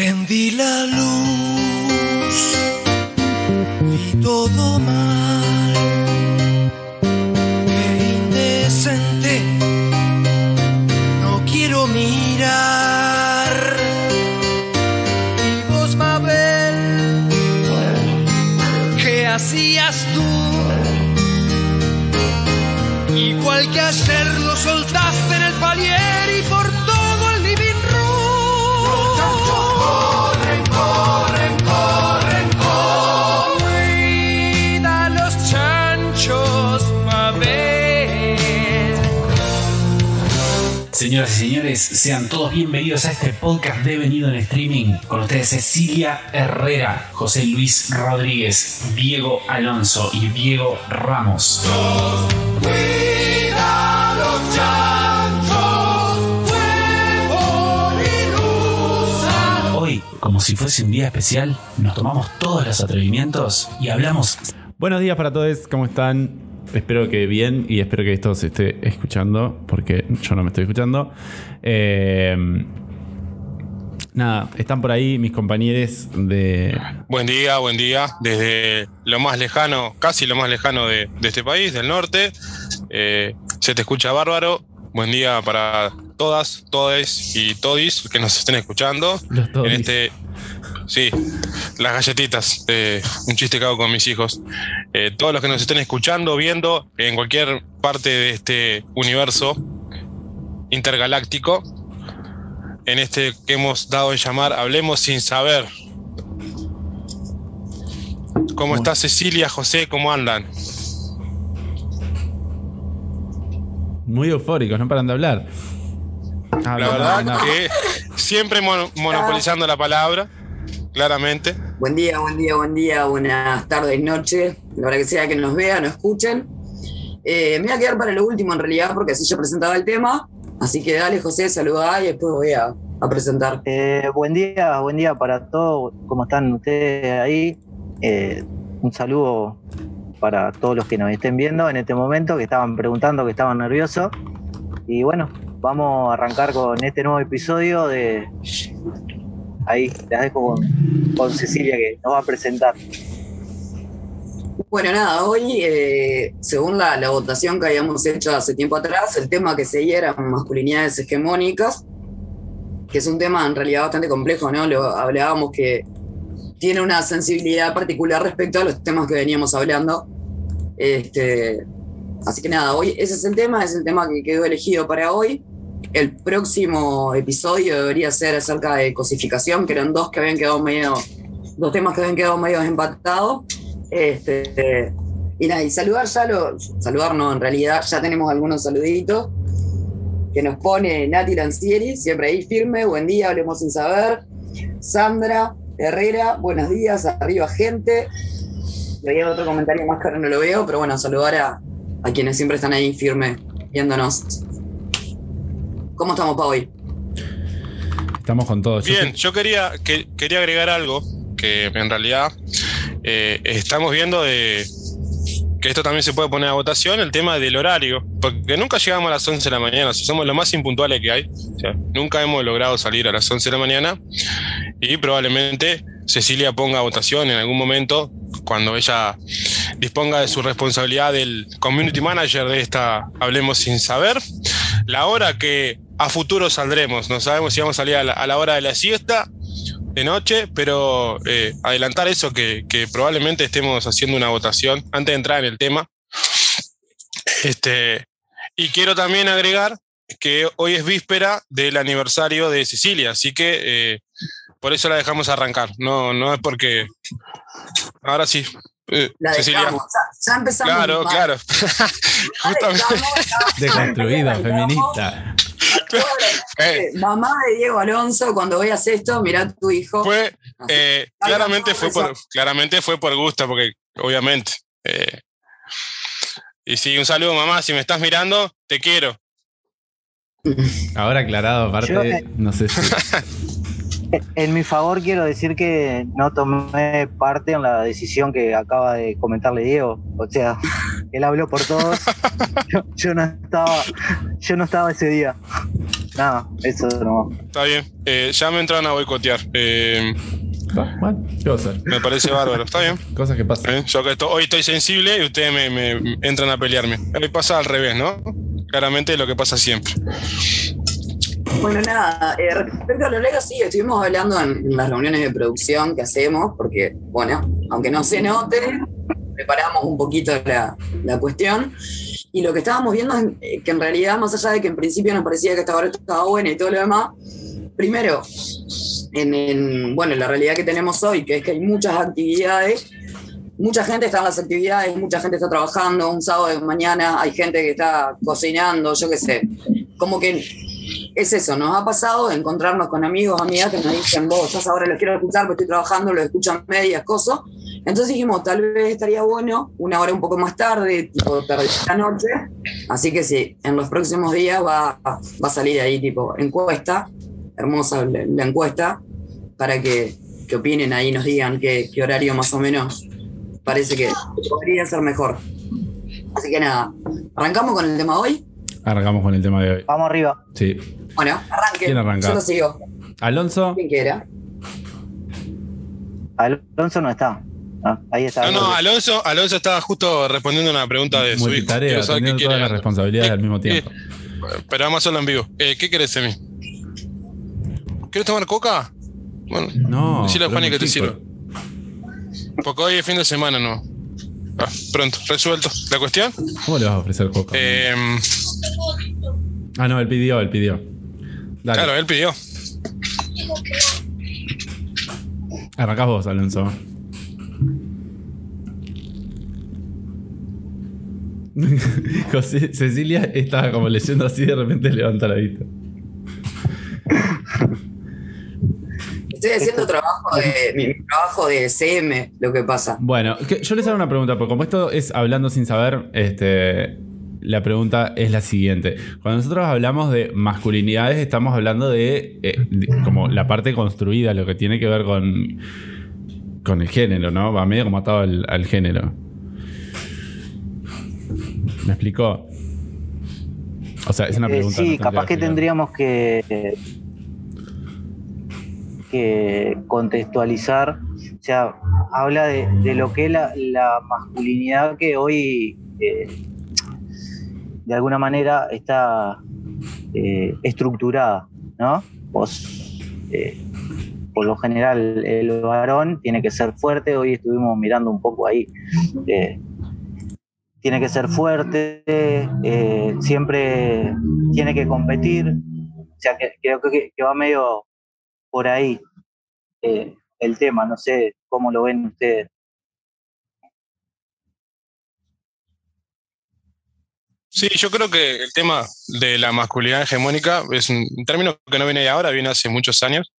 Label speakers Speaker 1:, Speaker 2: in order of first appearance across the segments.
Speaker 1: Prendí la luz,
Speaker 2: Señoras y señores, sean todos bienvenidos a este podcast devenido en streaming. Con ustedes Cecilia Herrera, José Luis Rodríguez, Diego Alonso y Diego Ramos. Hoy, como si fuese un día especial, nos tomamos todos los atrevimientos y hablamos
Speaker 3: Buenos días para todos, ¿cómo están? Espero que bien y espero que esto se esté escuchando, porque yo no me estoy escuchando. Eh, nada, están por ahí mis compañeros de...
Speaker 4: Buen día, buen día. Desde lo más lejano, casi lo más lejano de, de este país, del norte. Eh, se te escucha bárbaro. Buen día para todas, todes y todis que nos estén escuchando.
Speaker 3: Los todis.
Speaker 4: En este. Sí, las galletitas. eh, un chiste que hago con mis hijos. Eh, todos los que nos estén escuchando, viendo en cualquier parte de este universo intergaláctico. En este que hemos dado en llamar Hablemos sin saber. ¿Cómo está Cecilia, José? ¿Cómo andan?
Speaker 3: Muy eufóricos, no paran de hablar. Ah,
Speaker 4: La verdad
Speaker 3: no,
Speaker 4: que siempre mono- monopolizando la palabra, claramente.
Speaker 5: Buen día, buen día, buen día, buenas tardes, noches, la hora que sea que nos vean o escuchen. Eh, me voy a quedar para lo último en realidad, porque así yo presentaba el tema. Así que dale, José, saludá y después voy a, a presentar.
Speaker 6: Eh, buen día, buen día para todos. ¿Cómo están ustedes ahí? Eh, un saludo para todos los que nos estén viendo en este momento, que estaban preguntando, que estaban nerviosos. Y bueno, vamos a arrancar con este nuevo episodio de... Ahí, les dejo con, Cecilia que nos va a presentar.
Speaker 5: Bueno, nada, hoy, eh, según la, la votación que habíamos hecho hace tiempo atrás, el tema que seguía eran masculinidades hegemónicas, que es un tema en realidad bastante complejo, ¿no? Lo hablábamos que tiene una sensibilidad particular respecto a los temas que veníamos hablando. Este, así que nada, hoy ese es el tema, es el tema que quedó elegido para hoy. El próximo episodio debería ser acerca de cosificación, que eran dos que habían quedado medio, dos temas que habían quedado medio empatados. Este, y nada, y saludar ya lo, saludar no, en realidad ya tenemos algunos saluditos que nos pone Nati Lancieri, siempre ahí firme, buen día, hablemos sin saber. Sandra Herrera, buenos días, arriba gente. Había otro comentario más que ahora no lo veo, pero bueno, saludar a, a quienes siempre están ahí firme viéndonos. ¿Cómo estamos para hoy?
Speaker 3: Estamos con todos.
Speaker 4: Bien, yo quería, que, quería agregar algo que en realidad eh, estamos viendo de que esto también se puede poner a votación, el tema del horario, porque nunca llegamos a las 11 de la mañana, si somos lo más impuntuales que hay, o sea, nunca hemos logrado salir a las 11 de la mañana y probablemente Cecilia ponga a votación en algún momento cuando ella disponga de su responsabilidad del community manager de esta Hablemos sin saber, la hora que a futuro saldremos, no sabemos si vamos a salir a la, a la hora de la siesta de noche, pero eh, adelantar eso que, que probablemente estemos haciendo una votación antes de entrar en el tema. Este, y quiero también agregar que hoy es víspera del aniversario de Cecilia, así que eh, por eso la dejamos arrancar. No, no es porque. Ahora sí. eh,
Speaker 5: La
Speaker 4: Cecilia.
Speaker 5: dejamos, ya, ya empezamos.
Speaker 4: Claro, claro. Justamente.
Speaker 3: Deconstruida, feminista.
Speaker 4: Eh,
Speaker 5: Mamá de Diego Alonso, cuando veas esto, mirá a tu hijo.
Speaker 4: Fue, eh, claramente, fue por, claramente fue por gusto, porque obviamente. eh, y sí, un saludo, mamá. Si me estás mirando, te quiero.
Speaker 3: Ahora aclarado, aparte,
Speaker 6: Yo,
Speaker 3: no sé si.
Speaker 6: En mi favor quiero decir que no tomé parte en la decisión que acaba de comentarle Diego. O sea, él habló por todos. Yo, yo no estaba, yo no estaba ese día. nada, eso no.
Speaker 4: Está bien. Eh, ya me entraron a boicotear. Eh,
Speaker 3: Bueno, ¿qué
Speaker 4: me parece bárbaro. Está bien.
Speaker 3: Cosas que pasan.
Speaker 4: Eh, Yo que esto- hoy estoy sensible y ustedes me, me entran a pelearme. Hoy pasa al revés, ¿no? Claramente lo que pasa siempre.
Speaker 5: Bueno, nada, eh, respecto a los Legos, sí, estuvimos hablando en, las reuniones de producción que hacemos, porque, bueno, aunque no se note, preparamos un poquito la, la cuestión. Y lo que estábamos viendo es eh, que en realidad, más allá de que en principio nos parecía que esta obra estaba buena y todo lo demás, primero, en, en, bueno, la realidad que tenemos hoy, que es que hay muchas actividades, mucha gente está en las actividades, mucha gente está trabajando, un sábado de mañana hay gente que está cocinando, yo qué sé. Como que es eso, nos ha pasado de encontrarnos con amigos, amigas que nos dicen, vos, estás ahora los quiero escuchar, porque estoy trabajando, los escuchan medias, cosas. Entonces dijimos, tal vez estaría bueno una hora un poco más tarde, tipo tarde de la noche. Así que sí, en los próximos días va, va a salir ahí, tipo, encuesta, hermosa la, la encuesta, para que, que opinen ahí, nos digan qué, qué horario más o menos parece que podría ser mejor. Así que nada, arrancamos con el tema hoy.
Speaker 3: Arrancamos con el tema de hoy.
Speaker 6: Vamos arriba.
Speaker 3: Sí.
Speaker 5: Bueno, arranque.
Speaker 3: ¿Quién arranca?
Speaker 5: Yo lo sigo.
Speaker 3: Alonso,
Speaker 5: ¿Quién quiera?
Speaker 6: Alonso no está. Ah, ahí está.
Speaker 4: No, no, Alonso, Alonso estaba justo respondiendo una pregunta de su hijo. Quiero saber qué
Speaker 3: todas las responsabilidades
Speaker 4: ¿Qué-
Speaker 3: al mismo tiempo.
Speaker 4: Pero vamos a hacerlo en vivo. Eh, ¿Qué querés de mí? ¿Quieres tomar coca? Bueno,
Speaker 3: No.
Speaker 4: decirle a
Speaker 3: pero
Speaker 4: Fanny
Speaker 3: es
Speaker 4: que te sirva. Porque hoy es fin de semana, ¿no? Ah, pronto, resuelto. ¿La cuestión?
Speaker 3: ¿Cómo le vas a ofrecer coca?
Speaker 4: Eh,
Speaker 3: ah, no, él pidió, él pidió. Dale.
Speaker 4: claro, él pidió.
Speaker 3: Arrancás vos, Alonso. José, Cecilia estaba como leyendo así de repente levanta la vista.
Speaker 5: Estoy haciendo trabajo de, mi, trabajo de CM, lo que pasa.
Speaker 3: Bueno, que- yo les hago una pregunta, porque como esto es hablando sin saber, este, la pregunta es la siguiente. Cuando nosotros hablamos de masculinidades, estamos hablando de, eh, de como la parte construida, lo que tiene que ver con, con el género, ¿no? Va medio como atado al, al género. ¿Me explicó? O sea, es una
Speaker 6: Eh,
Speaker 3: pregunta.
Speaker 6: sí,
Speaker 3: no
Speaker 6: capaz que tendríamos que, que contextualizar. O sea, habla de, lo que es la, masculinidad que hoy eh, de alguna manera está eh, estructurada, ¿no? Eh, por lo general, el varón tiene que ser fuerte. Hoy estuvimos mirando un poco ahí. tiene que ser fuerte, siempre tiene que competir. O sea, que, creo que va medio por ahí eh, el tema. No sé cómo lo ven ustedes.
Speaker 4: Sí, yo creo que el tema de la masculinidad hegemónica es un término que no viene de ahora, viene hace muchos años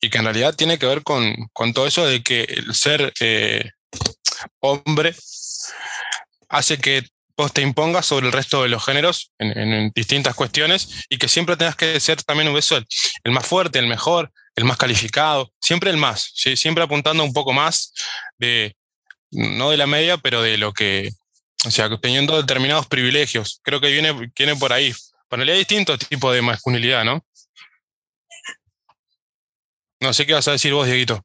Speaker 4: y que en realidad tiene que ver con, con todo eso de que el ser eh, hombre hace que vos te impongas sobre el resto de los géneros en, en- distintas cuestiones y que siempre tengas que ser también un beso el más fuerte, el mejor, el más calificado, siempre el más, siempre apuntando un poco más de, no de la media, pero de lo que, o sea, teniendo determinados privilegios. Creo que viene, viene por ahí. Bueno, hay distintos tipos de masculinidad, ¿no? No sé qué vas a decir vos, Dieguito.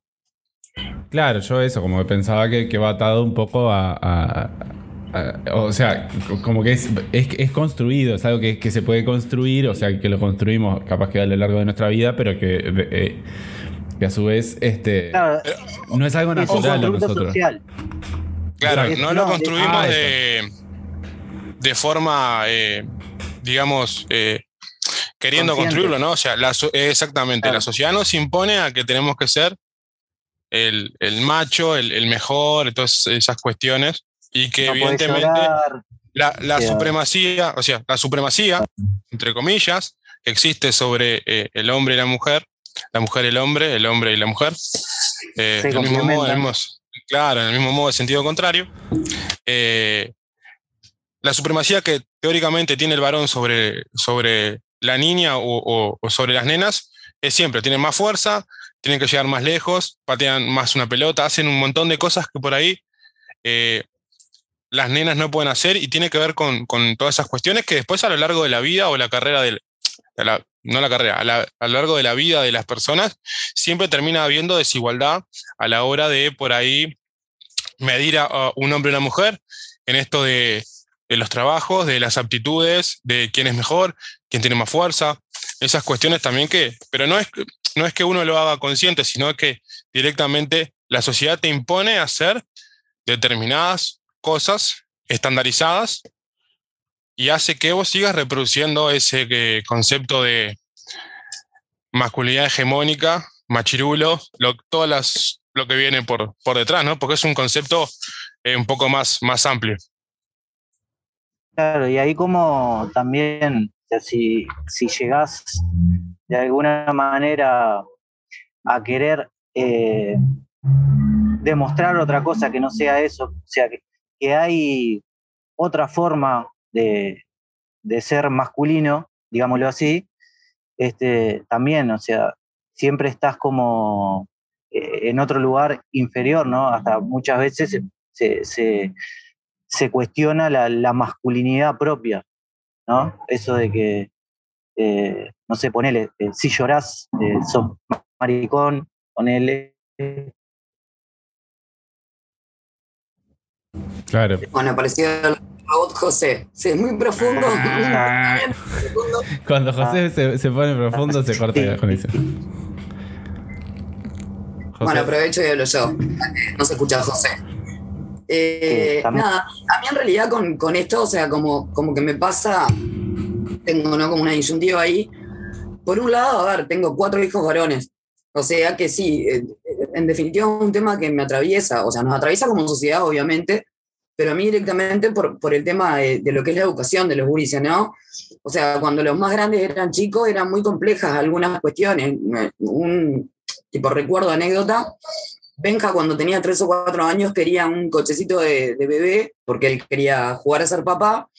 Speaker 3: Claro, yo eso, como pensaba que, que va atado un poco a- a- o sea, co- como que es, es, es construido, es algo que, que se puede construir, o sea, que lo construimos capaz que a lo largo de nuestra vida, pero que, eh, que a su vez este,
Speaker 6: Claro,
Speaker 3: no es algo
Speaker 6: es un
Speaker 3: natural a nosotros.
Speaker 6: social.
Speaker 4: Claro, no lo construimos
Speaker 3: ah,
Speaker 4: de, de forma, eh, digamos, eh, queriendo
Speaker 6: Consciente.
Speaker 4: construirlo, ¿no? O sea, la exactamente,
Speaker 6: Claro.
Speaker 4: la sociedad nos impone a que tenemos que ser el, el macho, el, el mejor, todas esas cuestiones, y que
Speaker 6: No
Speaker 4: evidentemente la, la supremacía, o sea, la supremacía, entre comillas, que existe sobre eh, el hombre y la mujer, la mujer y el hombre, el hombre y la mujer, eh, del mismo modo, mismo- claro, en el mismo modo de sentido contrario. eh, la supremacía que teóricamente tiene el varón sobre, sobre la niña o, o- o sobre las nenas es siempre, tienen más fuerza, tienen que llegar más lejos, patean más una pelota, hacen un montón de cosas que por ahí eh, las nenas no pueden hacer y tiene que ver con, con todas esas cuestiones que después a lo largo de la vida o la carrera del, de la- no la carrera, a, lo largo de la vida de las personas, siempre termina habiendo desigualdad a la hora de por ahí medir a, a un hombre y una mujer en esto de, de los trabajos, de las aptitudes, de quién es mejor, quién tiene más fuerza, esas cuestiones también que, pero no es, no es que uno lo haga consciente, sino que directamente la sociedad te impone hacer determinadas cosas estandarizadas y hace que vos sigas reproduciendo ese eh, concepto de masculinidad hegemónica, machirulo, lo, todas las, lo que viene por, por detrás, ¿no? Porque es un concepto eh, un poco más, más amplio.
Speaker 6: Claro, y ahí como también, si, si llegás de alguna manera a querer eh, demostrar otra cosa que no sea eso, o sea, que, que hay otra forma de, ser masculino, digámoslo así, este, también, o sea, siempre estás como eh, en otro lugar inferior, ¿no? Hasta muchas veces se, cuestiona la, masculinidad propia, ¿no? Eso de que, eh, no sé, ponele, eh, si llorás, sos maricón, ponele.
Speaker 3: Claro.
Speaker 5: Bueno, parecido al robot José. Sí, es muy profundo.
Speaker 3: Ah. Cuando José ah. se, se, pone profundo, se corta la conexión.
Speaker 5: José. Bueno, aprovecho y hablo yo. No se escucha José. Eh, nada, a mí en realidad con, con, esto, o sea, como, como que me pasa, tengo ¿no? como una disyuntiva ahí. Por un lado, a ver, tengo cuatro hijos varones. O sea que sí, en definitiva es un tema que me atraviesa, o sea, nos atraviesa como sociedad, obviamente, pero a mí directamente por, por el tema de, de, lo que es la educación de los gurises, ¿no? O sea, cuando los más grandes eran chicos, eran muy complejas algunas cuestiones. Un tipo recuerdo, anécdota, Benja cuando tenía tres o cuatro años quería un cochecito de, bebé porque él quería jugar a ser papá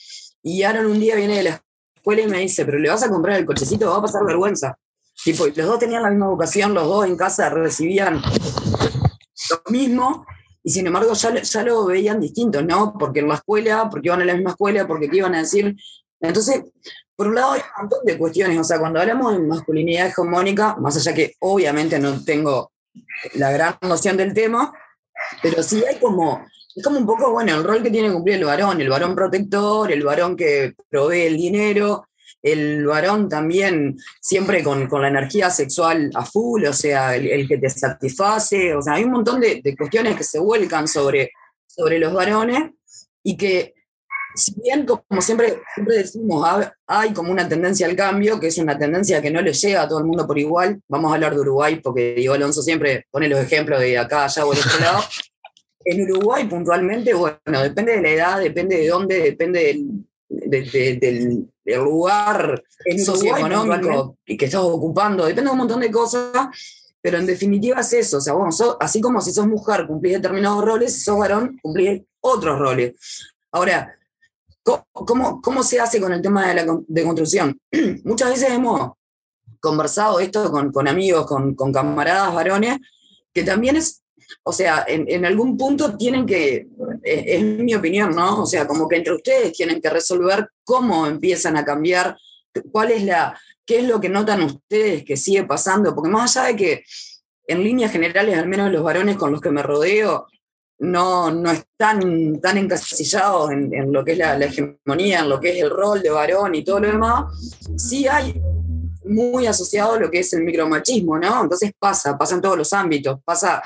Speaker 5: y Aaron un día viene de la escuela y me dice, pero le vas a comprar el cochecito, va a pasar vergüenza. Tipo, y los dos tenían la misma educación, los dos en casa recibían lo mismo y sin embargo ya, ya lo veían distinto, ¿no? Porque en la escuela, porque iban a la misma escuela, porque qué iban a decir. Entonces, por un lado hay un montón de cuestiones, o sea, cuando hablamos de masculinidad hegemónica, más allá que obviamente no tengo la gran noción del tema, pero sí hay como, es como un poco, bueno, el rol que tiene que cumplir el varón, el varón protector, el varón que provee el dinero, el varón también siempre con, con la energía sexual a full, o sea, el, el, que te satisface, o sea, hay un montón de, de cuestiones que se vuelcan sobre, sobre los varones y que si bien, como siempre, siempre decimos, hay como una tendencia al cambio, que es una tendencia que no le llega a todo el mundo por igual. Vamos a hablar de Uruguay, porque Diego Alonso siempre pone los ejemplos de acá, allá o del otro lado. En Uruguay, puntualmente, bueno, depende de la edad, depende de dónde, depende del, de, de, del, del, lugar socioeconómico que, que estás ocupando, depende de un montón de cosas. Pero en definitiva es eso, o sea, bueno, sos, así como si sos mujer cumplís determinados roles, si sos varón cumplís otros roles. Ahora, ¿Cómo, ¿Cómo, se hace con el tema de la de construcción? Muchas veces hemos conversado esto con, con amigos, con, con, camaradas varones, que también es, o sea, en, en, algún punto tienen que, es, es, mi opinión, ¿no? O sea, como que entre ustedes tienen que resolver cómo empiezan a cambiar, cuál es la, qué es lo que notan ustedes que sigue pasando, porque más allá de que en líneas generales, al menos los varones con los que me rodeo, no, no están tan encasillados en, en lo que es la, hegemonía, en lo que es el rol de varón y todo lo demás, sí hay muy asociado lo que es el micromachismo, ¿no? Entonces pasa, pasa en todos los ámbitos, pasa,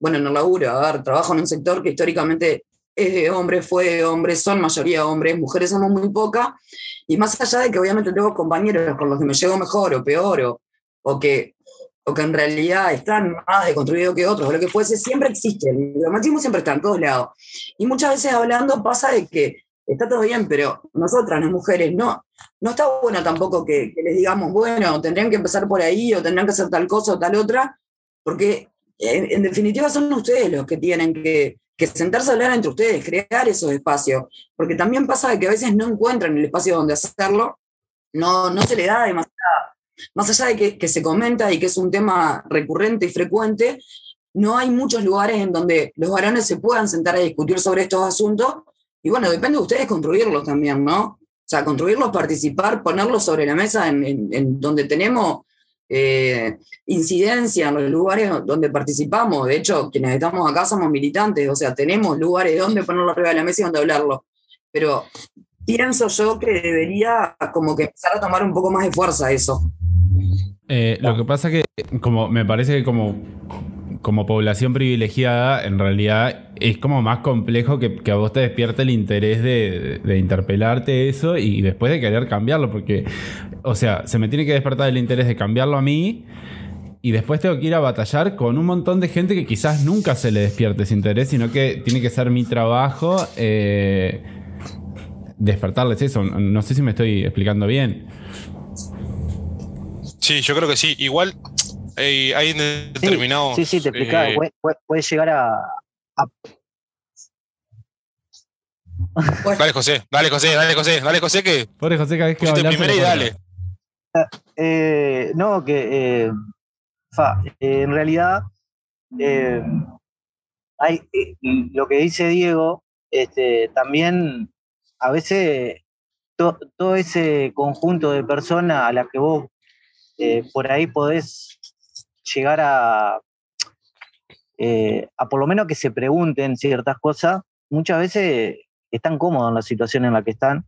Speaker 5: bueno, en el laburo, a ver, trabajo en un sector que históricamente es de hombres, fue de hombres, son mayoría hombres, mujeres somos muy pocas, y más allá de que obviamente tengo compañeros con los que me llevo mejor o peor, o, o que o que en realidad están más deconstruidos que otros, o lo que fuese, siempre existe. El micromachismo siempre está en todos lados. Y muchas veces hablando pasa de que está todo bien, pero nosotras, las mujeres, no, no está bueno tampoco que, que les digamos, bueno, tendrían que empezar por ahí, o tendrían que hacer tal cosa o tal otra, porque en, en definitiva son ustedes los que tienen que, que sentarse a hablar entre ustedes, crear esos espacios, porque también pasa que a veces no encuentran el espacio donde hacerlo, no, no se le da demasiada más allá de que, que, se comenta y que es un tema recurrente y frecuente, no hay muchos lugares en donde los varones se puedan sentar a discutir sobre estos asuntos. Y bueno, depende de ustedes construirlos también, ¿no? sea, construirlos, participar, ponerlos sobre la mesa en, en- en donde tenemos eh, incidencia, en los lugares donde participamos. De hecho, quienes estamos acá somos militantes, o sea, tenemos lugares donde ponerlo arriba de la mesa y donde hablarlo. Pero pienso yo que debería como que empezar a tomar un poco más de fuerza eso.
Speaker 3: Eh, lo que pasa que, como me parece que como, como población privilegiada, en realidad es como más complejo que, a vos te despierte el interés de, de interpelarte eso y después de querer cambiarlo, porque, o sea, se me tiene que despertar el interés de cambiarlo a mí y después tengo que ir a batallar con un montón de gente que quizás nunca se le despierte ese interés, sino que tiene que ser mi trabajo eh, despertarles eso. No sé si me estoy explicando bien.
Speaker 4: Sí, yo creo que sí. Igual eh, hay
Speaker 6: Sí,
Speaker 4: determinados.
Speaker 6: sí, sí, te explicaba.
Speaker 4: eh,
Speaker 6: puede, puede- llegar a,
Speaker 4: dale, José, dale, José, dale, José, dale, José, que
Speaker 3: Pobre José, cada vez que a
Speaker 4: y dale.
Speaker 3: corta.
Speaker 6: Eh, no, que eh, fa, eh, en realidad eh, hay, eh, lo que dice Diego, este, también a veces to- todo ese conjunto de personas a las que vos eh, por ahí podés llegar a, eh, a por lo menos que se pregunten ciertas cosas, muchas veces están cómodos en la situación en la que están.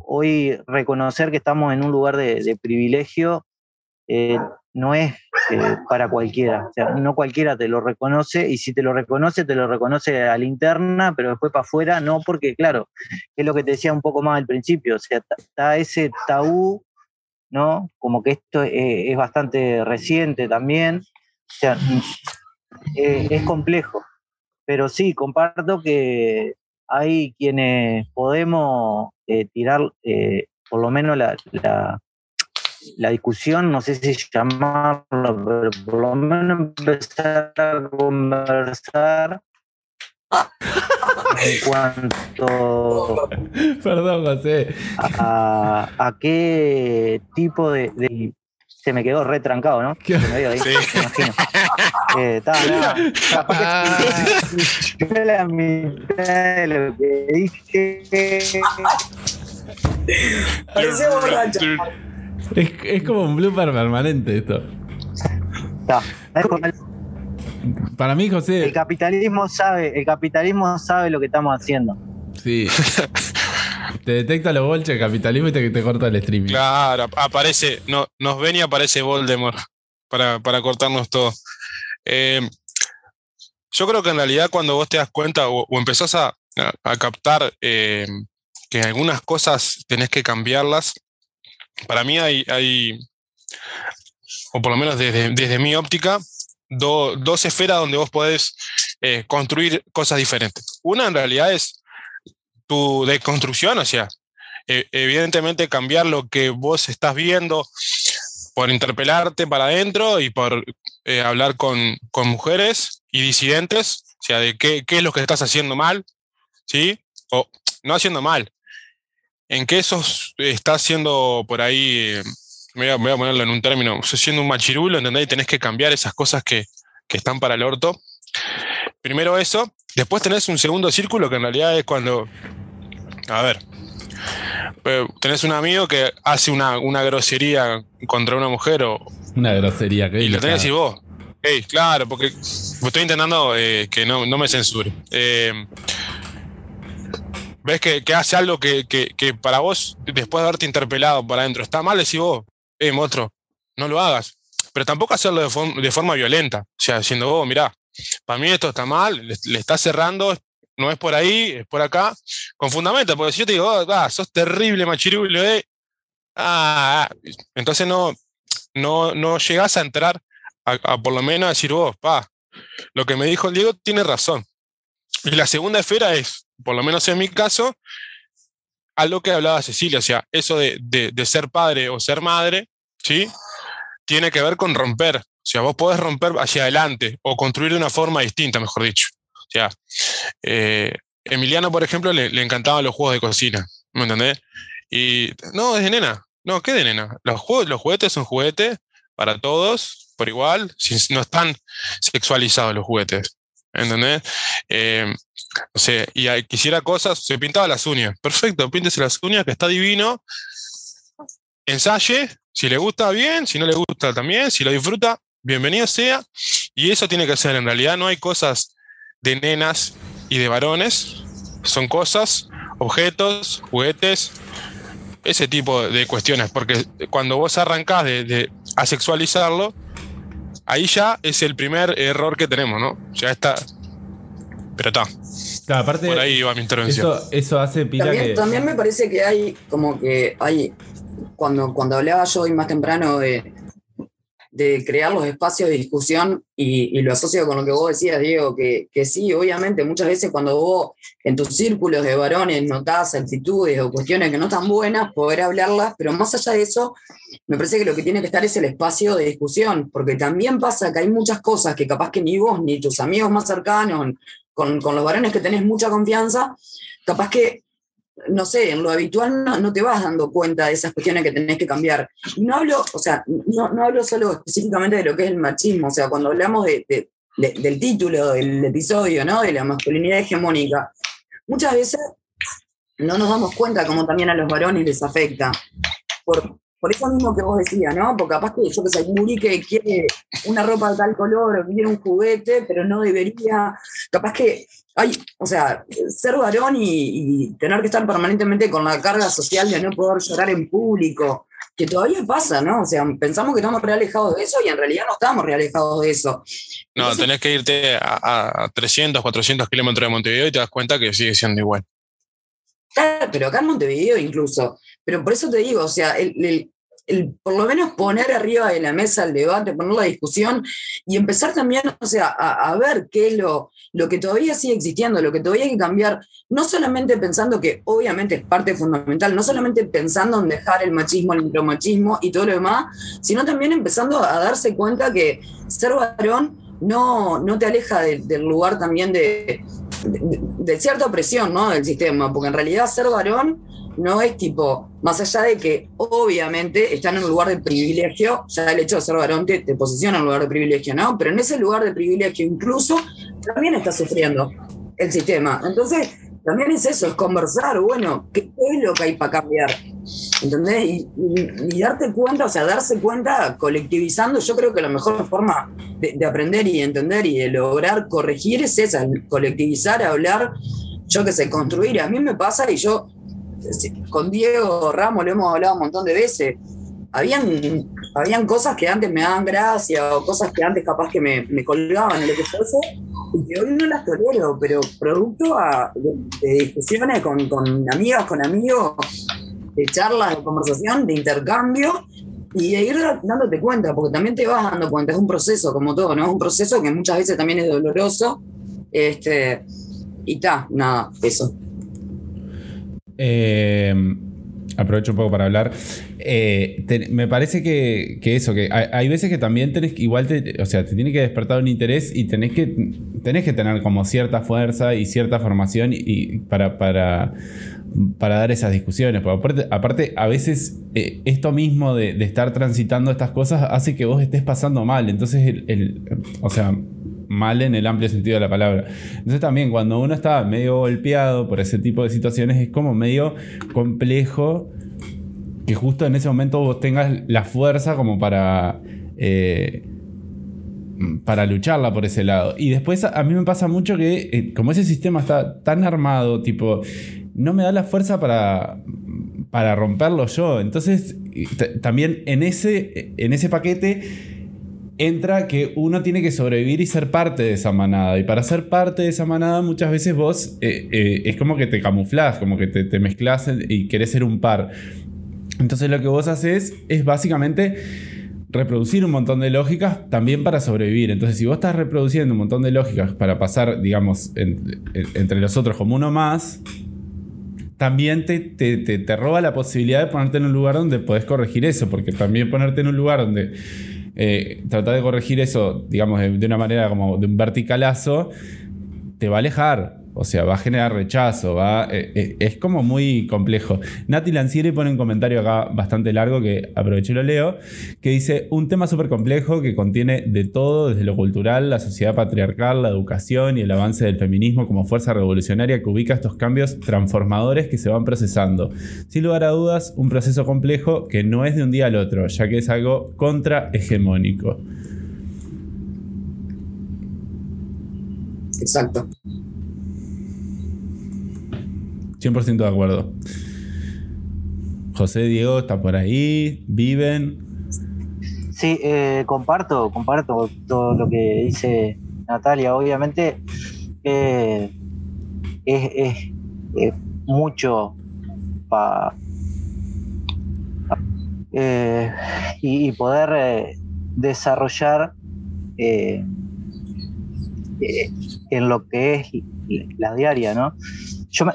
Speaker 6: Hoy reconocer que estamos en un lugar de, privilegio eh, no es eh, para cualquiera. No cualquiera te lo reconoce y si te lo reconoce, te lo reconoce a la interna, pero después para afuera no, porque claro, es lo que te decía un poco más al principio. O sea, está ese tabú, ¿no? Como que esto es bastante reciente también. O sea, eh, es complejo. Pero sí, comparto que hay quienes podemos eh, tirar eh, por lo menos la, la, la discusión, no sé si llamarlo, pero por lo menos empezar a conversar en cuanto
Speaker 3: Perdón, José.
Speaker 6: a, a qué tipo de, de- Se me quedó retrancado, ¿no?
Speaker 3: ¿Qué?
Speaker 6: Se me dio ahí,
Speaker 4: Sí.
Speaker 6: me imagino. Eh, está, nada, capaz que yo la mitad de lo que dije.
Speaker 3: Es, es como un blooper permanente esto.
Speaker 6: está. Es como el-
Speaker 3: Para mí,
Speaker 6: El
Speaker 3: José,
Speaker 6: capitalismo sabe, el capitalismo sabe lo que estamos haciendo.
Speaker 3: sí. Te detecta los bolches del capitalismo y te, te corta el streaming.
Speaker 4: Claro, ap- aparece, no, nos ven y aparece Voldemort para, para cortarnos todo. Eh, yo creo que en realidad cuando vos te das cuenta o, o empezás a, a- a captar eh, que algunas cosas tenés que cambiarlas, para mí hay, hay o por lo menos desde, desde mi óptica, do- dos esferas donde vos podés eh, construir cosas diferentes. Una en realidad es tu deconstrucción, o sea, eh, evidentemente cambiar lo que vos estás viendo por interpelarte para adentro y por eh, hablar con, con mujeres y disidentes, o sea, de qué, qué es lo que estás haciendo mal, ¿sí? O no haciendo mal, en qué sos, estás haciendo por ahí, eh, voy a, ponerlo en un término, siendo un machirulo, ¿entendés? Y tenés que cambiar esas cosas que, que están para el orto. Primero eso, después tenés un segundo círculo que en realidad es cuando, a ver, eh, tenés un amigo que hace una, una grosería contra una mujer o,
Speaker 3: Una grosería. qué
Speaker 4: y lo tenés que decir vos. Ey, claro, porque estoy intentando eh, que no, no me censure. Eh, ves que, que hace algo que, que- que para vos, después de haberte interpelado para adentro, está mal, decís vos, eh, monstruo, no lo hagas. Pero tampoco hacerlo de, form- de forma violenta. O sea, diciendo vos, mirá, para mí esto está mal, le, está cerrando, no es por ahí, es por acá, con fundamento, porque si yo te digo, oh, ah, sos terrible, machirulo, eh, ah, ah, entonces no, no, no llegás a entrar a, por lo menos a decir vos, pa, lo que me dijo el Diego tiene razón. Y la segunda esfera es, por lo menos en mi caso, a lo que hablaba Cecilia, o sea, eso de, de- ser padre o ser madre, ¿sí? Tiene que ver con romper. O sea, vos podés romper hacia adelante o construir de una forma distinta, mejor dicho. O sea, eh, Emiliano, por ejemplo, le, encantaban los juegos de cocina, ¿me entendés? Y no, es de nena. No, ¿qué de nena? Los, juegos, los juguetes son juguetes para todos, por igual, sin- no están sexualizados los juguetes. ¿Entendés? Eh, o sea, y quisiera cosas, se pintaba las uñas. Perfecto, píntese las uñas, que está divino. Ensaye, si le gusta, bien, si no le gusta, también, si lo disfruta, bienvenido sea. Y eso tiene que ser, en realidad no hay cosas de nenas y de varones, son cosas, objetos, juguetes, ese tipo de cuestiones, porque cuando vos arrancás de, de asexualizarlo, ahí ya es el primer error que tenemos, ¿no? Ya está. Pero está,
Speaker 3: Claro, aparte,
Speaker 4: por ahí va mi intervención.
Speaker 3: eso, eso hace pila
Speaker 5: También,
Speaker 3: que.
Speaker 5: también me parece que hay como que hay, cuando, cuando hablaba yo hoy más temprano de, de crear los espacios de discusión y, lo asocio con lo que vos decías, Diego, que, que sí, obviamente muchas veces cuando vos en tus círculos de varones notás actitudes o cuestiones que no están buenas, poder hablarlas, pero más allá de eso, me parece que lo que tiene que estar es el espacio de discusión, porque también pasa que hay muchas cosas que capaz que ni vos ni tus amigos más cercanos, con, con los varones que tenés mucha confianza, capaz que no sé, en lo habitual no, te vas dando cuenta de esas cuestiones que tenés que cambiar. No hablo, o sea, no, no hablo solo específicamente de lo que es el machismo, o sea, cuando hablamos de, de- de- del título del episodio, ¿no? De la masculinidad hegemónica, muchas veces no nos damos cuenta cómo también a los varones les afecta. Por, por eso mismo que vos decías, ¿no? Porque capaz que yo que hay un que quiere una ropa de tal color o quiere un juguete, pero no debería. Capaz que hay, o sea, ser varón y, y tener que estar permanentemente con la carga social de no poder llorar en público, que todavía pasa, ¿no? O sea, pensamos que estamos realejados de eso y en realidad no estamos realejados de eso.
Speaker 4: No,
Speaker 5: Entonces-
Speaker 4: tenés que irte a, a 300, 400 kilómetros de Montevideo y te das cuenta que sigue siendo igual.
Speaker 5: Claro, pero acá en Montevideo incluso. Pero por eso te digo, o sea, el, el- el por lo menos poner arriba de la mesa el debate, poner la discusión y empezar también, o sea, a, a ver qué es lo, lo que todavía sigue existiendo, lo que todavía hay que cambiar, no solamente pensando que obviamente es parte fundamental, no solamente pensando en dejar el machismo, el micromachismo y todo lo demás, sino también empezando a darse cuenta que ser varón no, no te aleja de- del lugar también de, de, de cierta opresión ¿no? del sistema, porque en realidad ser varón no es tipo, más allá de que obviamente están en un lugar de privilegio, ya el hecho de ser varón te, te posiciona en un lugar de privilegio, ¿no? Pero en ese lugar de privilegio incluso también está sufriendo el sistema. Entonces, también es eso, es conversar, bueno, ¿qué, es lo que hay para cambiar? ¿Entendés? Y, y- darte cuenta, o sea, darse cuenta colectivizando, yo creo que la mejor forma de, de aprender y de entender y de lograr corregir es esa, colectivizar, hablar, yo qué sé, construir. A mí me pasa y yo con Diego Ramos lo hemos hablado un montón de veces. Habían, habían cosas que antes me daban gracia o cosas que antes capaz que me, colgaban o lo que fuese y que hoy no las tolero, pero producto de, discusiones con, con amigas, con amigos, de charlas, de conversación, de intercambio y de ir dándote cuenta, porque también te vas dando cuenta, es un proceso como todo, ¿no? Es un proceso que muchas veces también es doloroso. Este, y ta, nada, eso.
Speaker 3: Eh, aprovecho un poco para hablar. Eh, me parece que, que eso, que hay, veces que también tenés que, igual, te, o sea, te tiene que despertar un interés y tenés que, tenés que tener como cierta fuerza y cierta formación y, para, para, para dar esas discusiones. Porque aparte, aparte a veces eh, esto mismo de, estar transitando estas cosas hace que vos estés pasando mal. Entonces, el- o sea, mal en el amplio sentido de la palabra. Entonces también cuando uno está medio golpeado por ese tipo de situaciones es como medio complejo que justo en ese momento vos tengas la fuerza como para... eh, para lucharla por ese lado. Y después a, mí me pasa mucho que eh, como ese sistema está tan armado, tipo, no me da la fuerza para, para romperlo yo. Entonces, t- también en ese, en ese paquete entra que uno tiene que sobrevivir y ser parte de esa manada. Y para ser parte de esa manada, muchas veces vos eh, eh, es como que te camuflás, como que te, te mezclas y querés ser un par. Entonces lo que vos haces es básicamente reproducir un montón de lógicas también para sobrevivir. Entonces, si vos estás reproduciendo un montón de lógicas para pasar, digamos, en- en- entre los otros como uno más, también te, te- te- te roba la posibilidad de ponerte en un lugar donde podés corregir eso, porque también ponerte en un lugar donde eh, tratar de corregir eso, digamos, de, de una manera como de un verticalazo, te va a alejar. O sea, va a generar rechazo, va, eh, eh, es como muy complejo. Nati Lancieri pone un comentario acá bastante largo que aproveché y lo leo, que dice, un tema súper complejo que contiene de todo, desde lo cultural, la sociedad patriarcal, la educación y el avance del feminismo como fuerza revolucionaria que ubica estos cambios transformadores que se van procesando. Sin lugar a dudas, un proceso complejo que no es de un día al otro, ya que es algo contrahegemónico.
Speaker 5: Exacto.
Speaker 3: 100% de acuerdo. José Diego está por ahí, viven.
Speaker 6: Sí, eh, comparto, comparto todo lo que dice Natalia. Obviamente eh, es, es- mucho para y, y poder eh, desarrollar eh, eh, en lo que es la diaria, ¿no?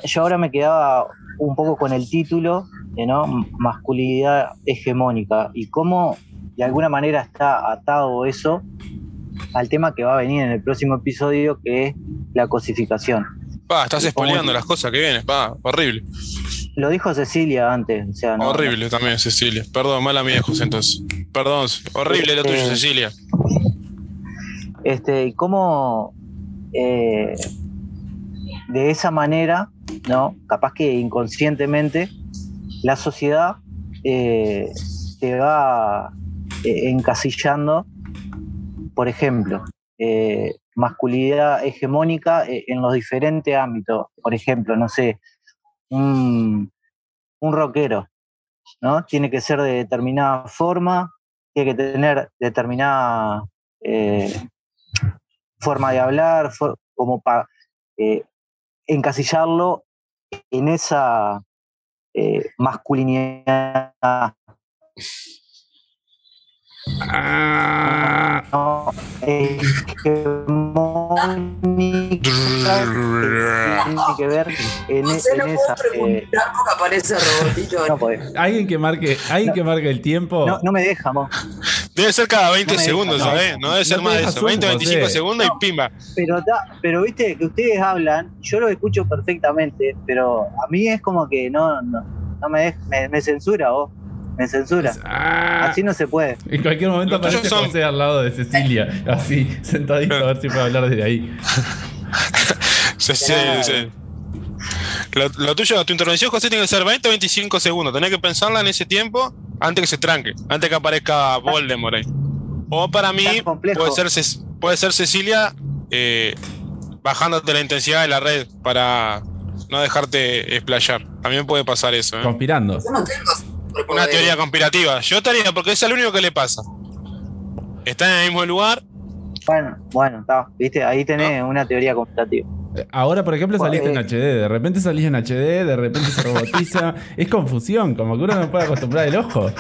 Speaker 6: Yo, ahora me quedaba un poco con el título, ¿no? Masculinidad hegemónica y cómo de alguna manera está atado eso al tema que va a venir en el próximo episodio, que es la cosificación.
Speaker 4: Pa, estás
Speaker 6: ¿Cómo?
Speaker 4: espoleando las cosas que vienen, pa, horrible.
Speaker 6: Lo dijo Cecilia antes, o sea, no,
Speaker 4: horrible también, Cecilia. Perdón, mala mía, José, entonces. Perdón, horrible lo tuyo,
Speaker 6: Eh,
Speaker 4: Cecilia.
Speaker 6: este, y cómo eh, de esa manera, ¿no? Capaz que inconscientemente, la sociedad eh, te va eh, encasillando, por ejemplo, eh, masculinidad hegemónica eh, en los diferentes ámbitos. Por ejemplo, no sé, un, un rockero, ¿no? Tiene que ser de determinada forma, tiene que tener determinada forma de hablar, como para encasillarlo en esa eh, masculinidad
Speaker 3: Ah,
Speaker 6: ¿no? tiene que ver en,
Speaker 5: No sé,
Speaker 6: en esa. eh,
Speaker 5: aparece
Speaker 6: no, podés.
Speaker 3: alguien que marque, alguien que marque el tiempo.
Speaker 6: no, no me deja, mo.
Speaker 4: Debe ser cada 20
Speaker 6: no me
Speaker 4: segundos,
Speaker 6: deja, no.
Speaker 4: ¿sabes? No debe ser más de eso.
Speaker 3: zoom,
Speaker 4: 20, 25
Speaker 3: José.
Speaker 4: segundos y pimba.
Speaker 6: Pero, ta- pero viste que ustedes hablan, yo lo escucho perfectamente, pero a mí es como que no, no, no me, deja- me, me censura vos, me censura.
Speaker 3: Ah,
Speaker 6: Así no se puede.
Speaker 3: en cualquier momento
Speaker 4: Los
Speaker 3: aparece
Speaker 4: son-
Speaker 3: José al lado de Cecilia, así, sentadito a ver si puede hablar desde ahí.
Speaker 4: Sí, sí. Lo, lo tuyo, tu intervención, José, tiene que ser 20 o 25 segundos. Tenés que pensarla en ese tiempo antes que se tranque, antes que aparezca Voldemort ahí. O para mí, puede ser, puede ser Cecilia eh, bajándote la intensidad de la red para no dejarte explayar. También puede pasar eso. ¿eh?
Speaker 3: Conspirando.
Speaker 5: Yo no tengo
Speaker 4: Una teoría conspirativa. Yo estaría, porque es lo único que le pasa. Está en el mismo lugar.
Speaker 6: Bueno, bueno, está, viste, ahí tenés una teoría conspirativa.
Speaker 3: Ahora, por ejemplo, saliste en
Speaker 6: Eh.
Speaker 3: HD. De repente salís en HD, de repente se robotiza. es confusión, como que uno no puede acostumbrar el ojo.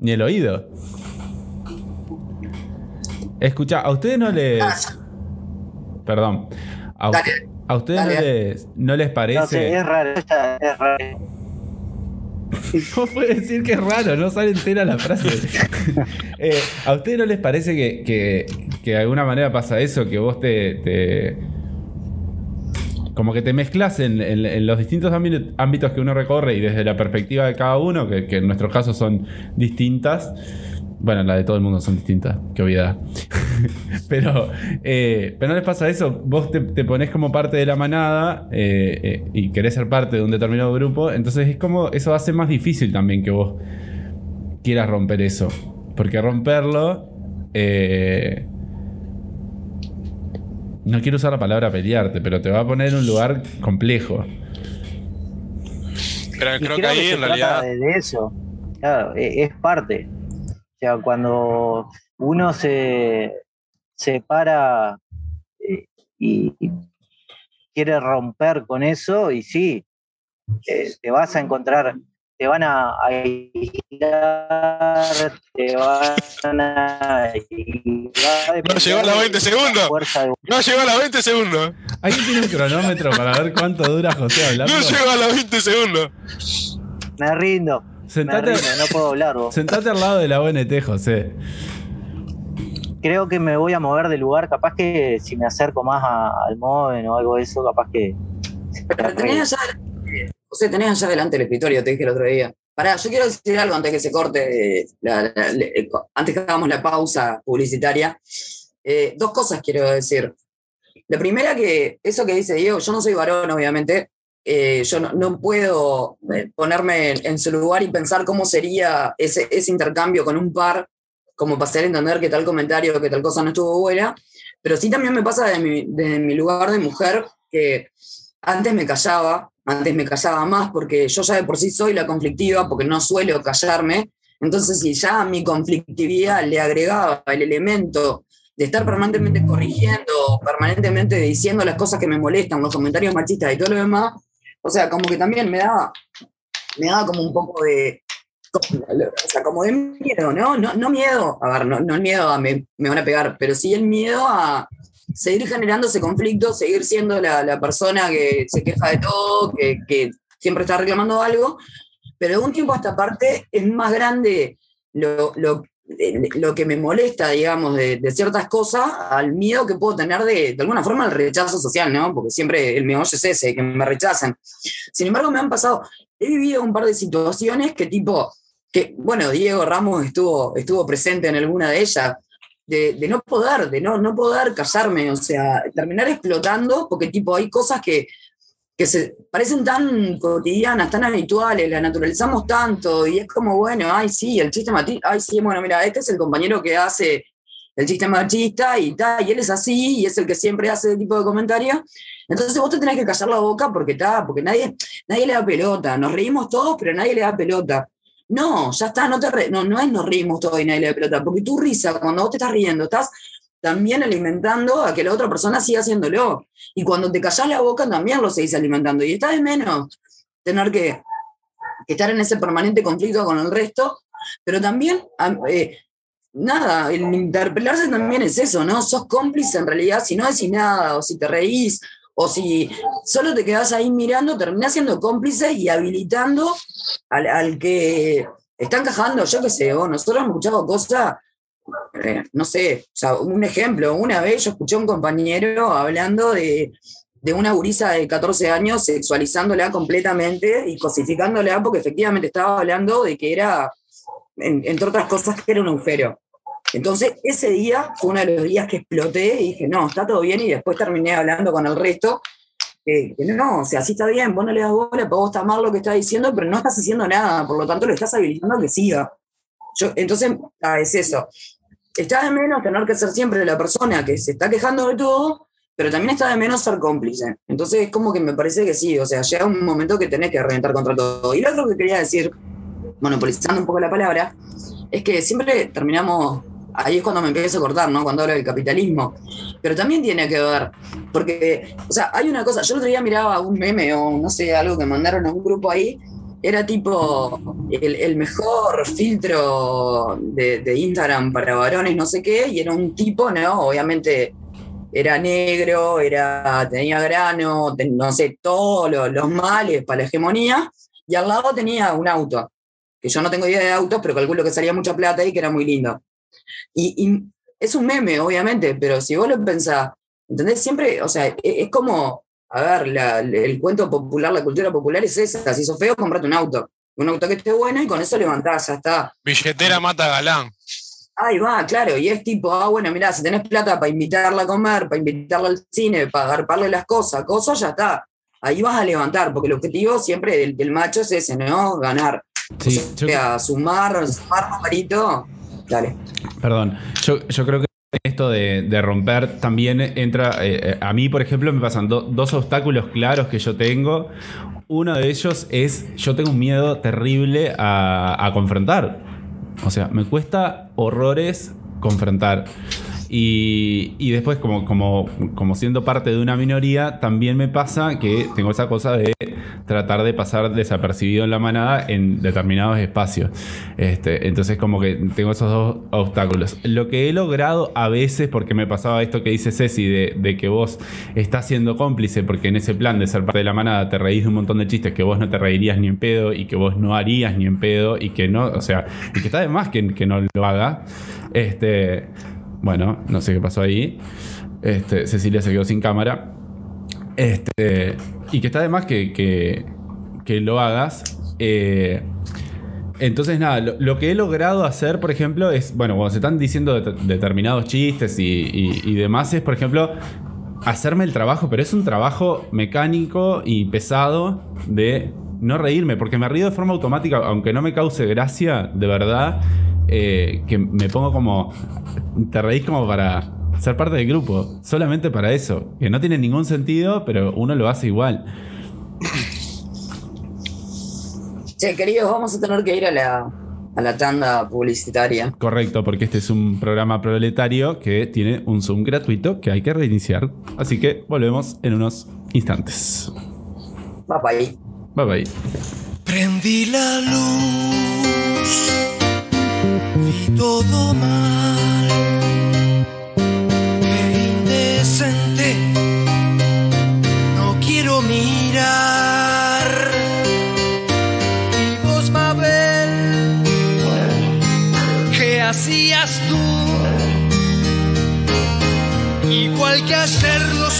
Speaker 3: Ni el oído. Escucha, a ustedes no les. Perdón. A,
Speaker 5: Dale.
Speaker 3: usted- a ustedes no les, no les
Speaker 6: No
Speaker 3: parece.
Speaker 6: es raro, esta- es raro.
Speaker 3: ¿Cómo puede decir que es raro? No sale entera la frase. Eh, ¿A ustedes no les parece que, que- que de alguna manera pasa eso? Que vos te. te- como que te mezclas en, en- en los distintos ámbi- ámbitos que uno recorre y desde la perspectiva de cada uno, que, que en nuestro caso son distintas. Bueno, la de todo el mundo son distintas, qué obviedad. pero, eh, pero no les pasa eso, vos te, te pones como parte de la manada eh, eh, y querés ser parte de un determinado grupo, entonces es como, eso hace más difícil también que vos quieras romper eso. Porque romperlo... eh, no quiero usar la palabra pelearte, pero te va a poner en un lugar complejo.
Speaker 4: Pero creo que ahí
Speaker 6: que se
Speaker 4: en
Speaker 6: trata
Speaker 4: realidad.
Speaker 6: de, de eso. Claro, e- es parte. O sea, cuando uno se separa eh, y, y quiere romper con eso, y sí, eh, te vas a encontrar, te van a aislar, te van a aislar.
Speaker 4: No llegó a los 20 segundos.
Speaker 6: De-
Speaker 4: No llegó a los 20 segundos.
Speaker 3: ¿Alguien tiene un cronómetro para ver cuánto dura José hablando?
Speaker 4: No llegó a los 20 segundos.
Speaker 6: Me rindo,
Speaker 3: Sentate,
Speaker 6: rindo, no puedo hablar vos.
Speaker 3: sentate al lado de la ONT, José.
Speaker 6: creo que me voy a mover de lugar. Capaz que si me acerco más a- al Moven o algo de eso, capaz que.
Speaker 5: Pero tenés allá, o sea, tenés allá delante el escritorio, te dije el otro día. Pará, yo quiero decir algo antes que se corte, la- la- la- eh, antes que hagamos la pausa publicitaria. Eh, dos cosas quiero decir. La primera que, eso que dice Diego, yo no soy varón, obviamente. Eh, yo no, puedo eh, ponerme en, su lugar y pensar cómo sería ese, ese intercambio con un par, como para hacer entender que tal comentario, que tal cosa no estuvo buena. Pero sí también me pasa de mi, de mi lugar de mujer que antes me callaba, antes me callaba más porque yo ya de por sí soy la conflictiva, porque no suelo callarme. Entonces, si ya mi conflictividad le agregaba el elemento de estar permanentemente corrigiendo, permanentemente diciendo las cosas que me molestan, los comentarios machistas y todo lo demás, o sea, como que también me daba, me daba como un poco de, o sea, como de miedo, ¿no? No, no miedo, a ver, no, no el miedo a me, me van a pegar, pero sí el miedo a seguir generando ese conflicto, seguir siendo la, persona que se queja de todo, que, que siempre está reclamando algo, pero de un tiempo a esta parte es más grande lo, lo, lo que me molesta, digamos, de, de ciertas cosas, al miedo que puedo tener de, de alguna forma, el rechazo social, ¿no? Porque siempre el meollo es ese, que me rechazan. Sin embargo, me han pasado, he vivido un par de situaciones que tipo, que, bueno, Diego Ramos estuvo, estuvo presente en alguna de ellas, de, de no poder, de no, no poder callarme, o sea, terminar explotando, porque tipo, hay cosas que, que se parecen tan cotidianas, tan habituales, las naturalizamos tanto, y es como, bueno, ay, sí, el chiste machista, ay, sí, bueno, mira, este es el compañero que hace el chiste machista y tal, y él es así, y es el que siempre hace ese tipo de comentarios. Entonces vos te tenés que callar la boca porque está, porque nadie, nadie le da pelota. Nos reímos todos, pero nadie le da pelota. No, ya está, no, te no, no es nos reímos todos y nadie le da pelota, porque tu risa, cuando vos te estás riendo, estás también alimentando a que la otra persona siga haciéndolo. Y cuando te callas la boca también lo seguís alimentando. Y está de menos tener que, estar en ese permanente conflicto con el resto, pero también, am- eh, nada, el interpelarse también es eso, ¿no? Sos cómplice en realidad, si no decís nada, o si te reís, o si solo te quedás ahí mirando, terminás siendo cómplice y habilitando al, que está encajando, yo qué sé, vos, nosotros hemos escuchado cosas eh, no sé, un ejemplo, una vez yo escuché a un compañero hablando de, de una gurisa de 14 años sexualizándola completamente y cosificándola porque efectivamente estaba hablando de que era, en- entre otras cosas, que era un agujero. Entonces, ese día fue uno de los días que exploté y dije, no, está todo bien, y después terminé hablando con el resto. Que, no, o sea, sí está bien, vos no le das bola, vos está mal lo que está diciendo, pero no estás haciendo nada, por lo tanto lo estás habilitando a que siga. Yo, entonces, ah, es eso. Está de menos tener que ser siempre la persona que se está quejando de todo, pero también está de menos ser cómplice. Entonces es como que me parece que sí, o sea, llega un momento que tenés que reventar contra todo. Y lo otro que quería decir, monopolizando un poco la palabra, es que siempre terminamos, ahí es cuando me empiezo a cortar, ¿no? Cuando hablo del capitalismo. Pero también tiene que ver, porque, o sea, hay una cosa, yo el otro día miraba un meme o no sé, algo que mandaron a un grupo ahí, era tipo el, mejor filtro de, Instagram para varones, no sé qué, y era un tipo, ¿no? Obviamente era negro, era, tenía grano, no sé, todos los, los males para la hegemonía, y al lado tenía un auto, que yo no tengo idea de autos, pero calculo que salía mucha plata y que era muy lindo. Y, y es un meme, obviamente, pero si vos lo pensás, ¿entendés? Siempre, o sea, e- es, como, a ver, la- el cuento popular, la cultura popular es esa, si sos feo, comprate un auto. Un auto que esté bueno y con eso levantás, ya está.
Speaker 4: Billetera mata galán.
Speaker 5: Ahí va, claro, y es tipo, ah, bueno, mirá, si tenés plata para invitarla a comer, para invitarla al cine, para agarparle las cosas, cosas, ya está. Ahí vas a levantar, porque el objetivo siempre del, del macho es ese, ¿no? Ganar.
Speaker 3: Sí,
Speaker 5: o
Speaker 3: yo-
Speaker 5: sea, sumar, sumar numerito, dale.
Speaker 3: Perdón, yo, yo creo que esto de, romper también entra, eh, eh, a mí por ejemplo me pasan do- dos obstáculos claros que yo tengo. Uno de ellos es, yo tengo un miedo terrible a, a confrontar. O sea, me cuesta horrores confrontar. Y, y después, como, como, como siendo parte de una minoría, también me pasa que tengo esa cosa de tratar de pasar desapercibido en la manada en determinados espacios. Este, entonces, como que tengo esos dos obstáculos. Lo que he logrado a veces, porque me pasaba esto que dice Ceci, de, que vos estás siendo cómplice, porque en ese plan de ser parte de la manada te reís de un montón de chistes que vos no te reirías ni en pedo y que vos no harías ni en pedo y que no, o sea, y que está de más que, que no lo haga. Este, Bueno, no sé qué pasó ahí. Este, Cecilia se quedó sin cámara. Este, y que está de más que, que, lo hagas. Eh, entonces, nada, lo, que he logrado hacer, por ejemplo, es, bueno, cuando se están diciendo det- determinados chistes y, y- y demás, es, por ejemplo, hacerme el trabajo, pero es un trabajo mecánico y pesado de no reírme, porque me río de forma automática, aunque no me cause gracia, de verdad, eh, que me pongo como, te reís como para ser parte del grupo, solamente para eso, que no tiene ningún sentido, pero uno lo hace igual.
Speaker 5: Che, queridos, vamos a tener que ir a la, a la tanda publicitaria.
Speaker 3: Correcto, porque este es un programa proletario que tiene un Zoom gratuito que hay que reiniciar. Así que volvemos en unos instantes.
Speaker 5: Va para ahí.
Speaker 3: Bye bye.
Speaker 7: Prendí la luz, vi todo mal, Y vos, Mabel, ¿qué hacías tú? Igual que ayer lo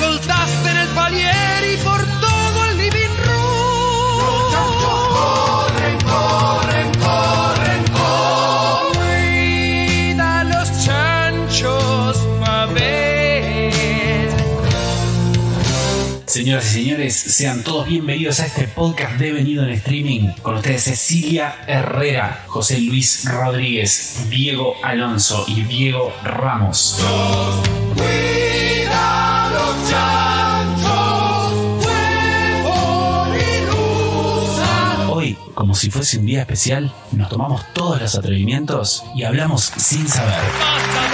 Speaker 1: Señoras y señores, sean todos bienvenidos a este podcast devenido en streaming. Con ustedes Cecilia Herrera, José Luis Rodríguez, Diego Alonso y Diego Ramos. Hoy, como si fuese un día especial, nos tomamos todos los atrevimientos y hablamos sin saber.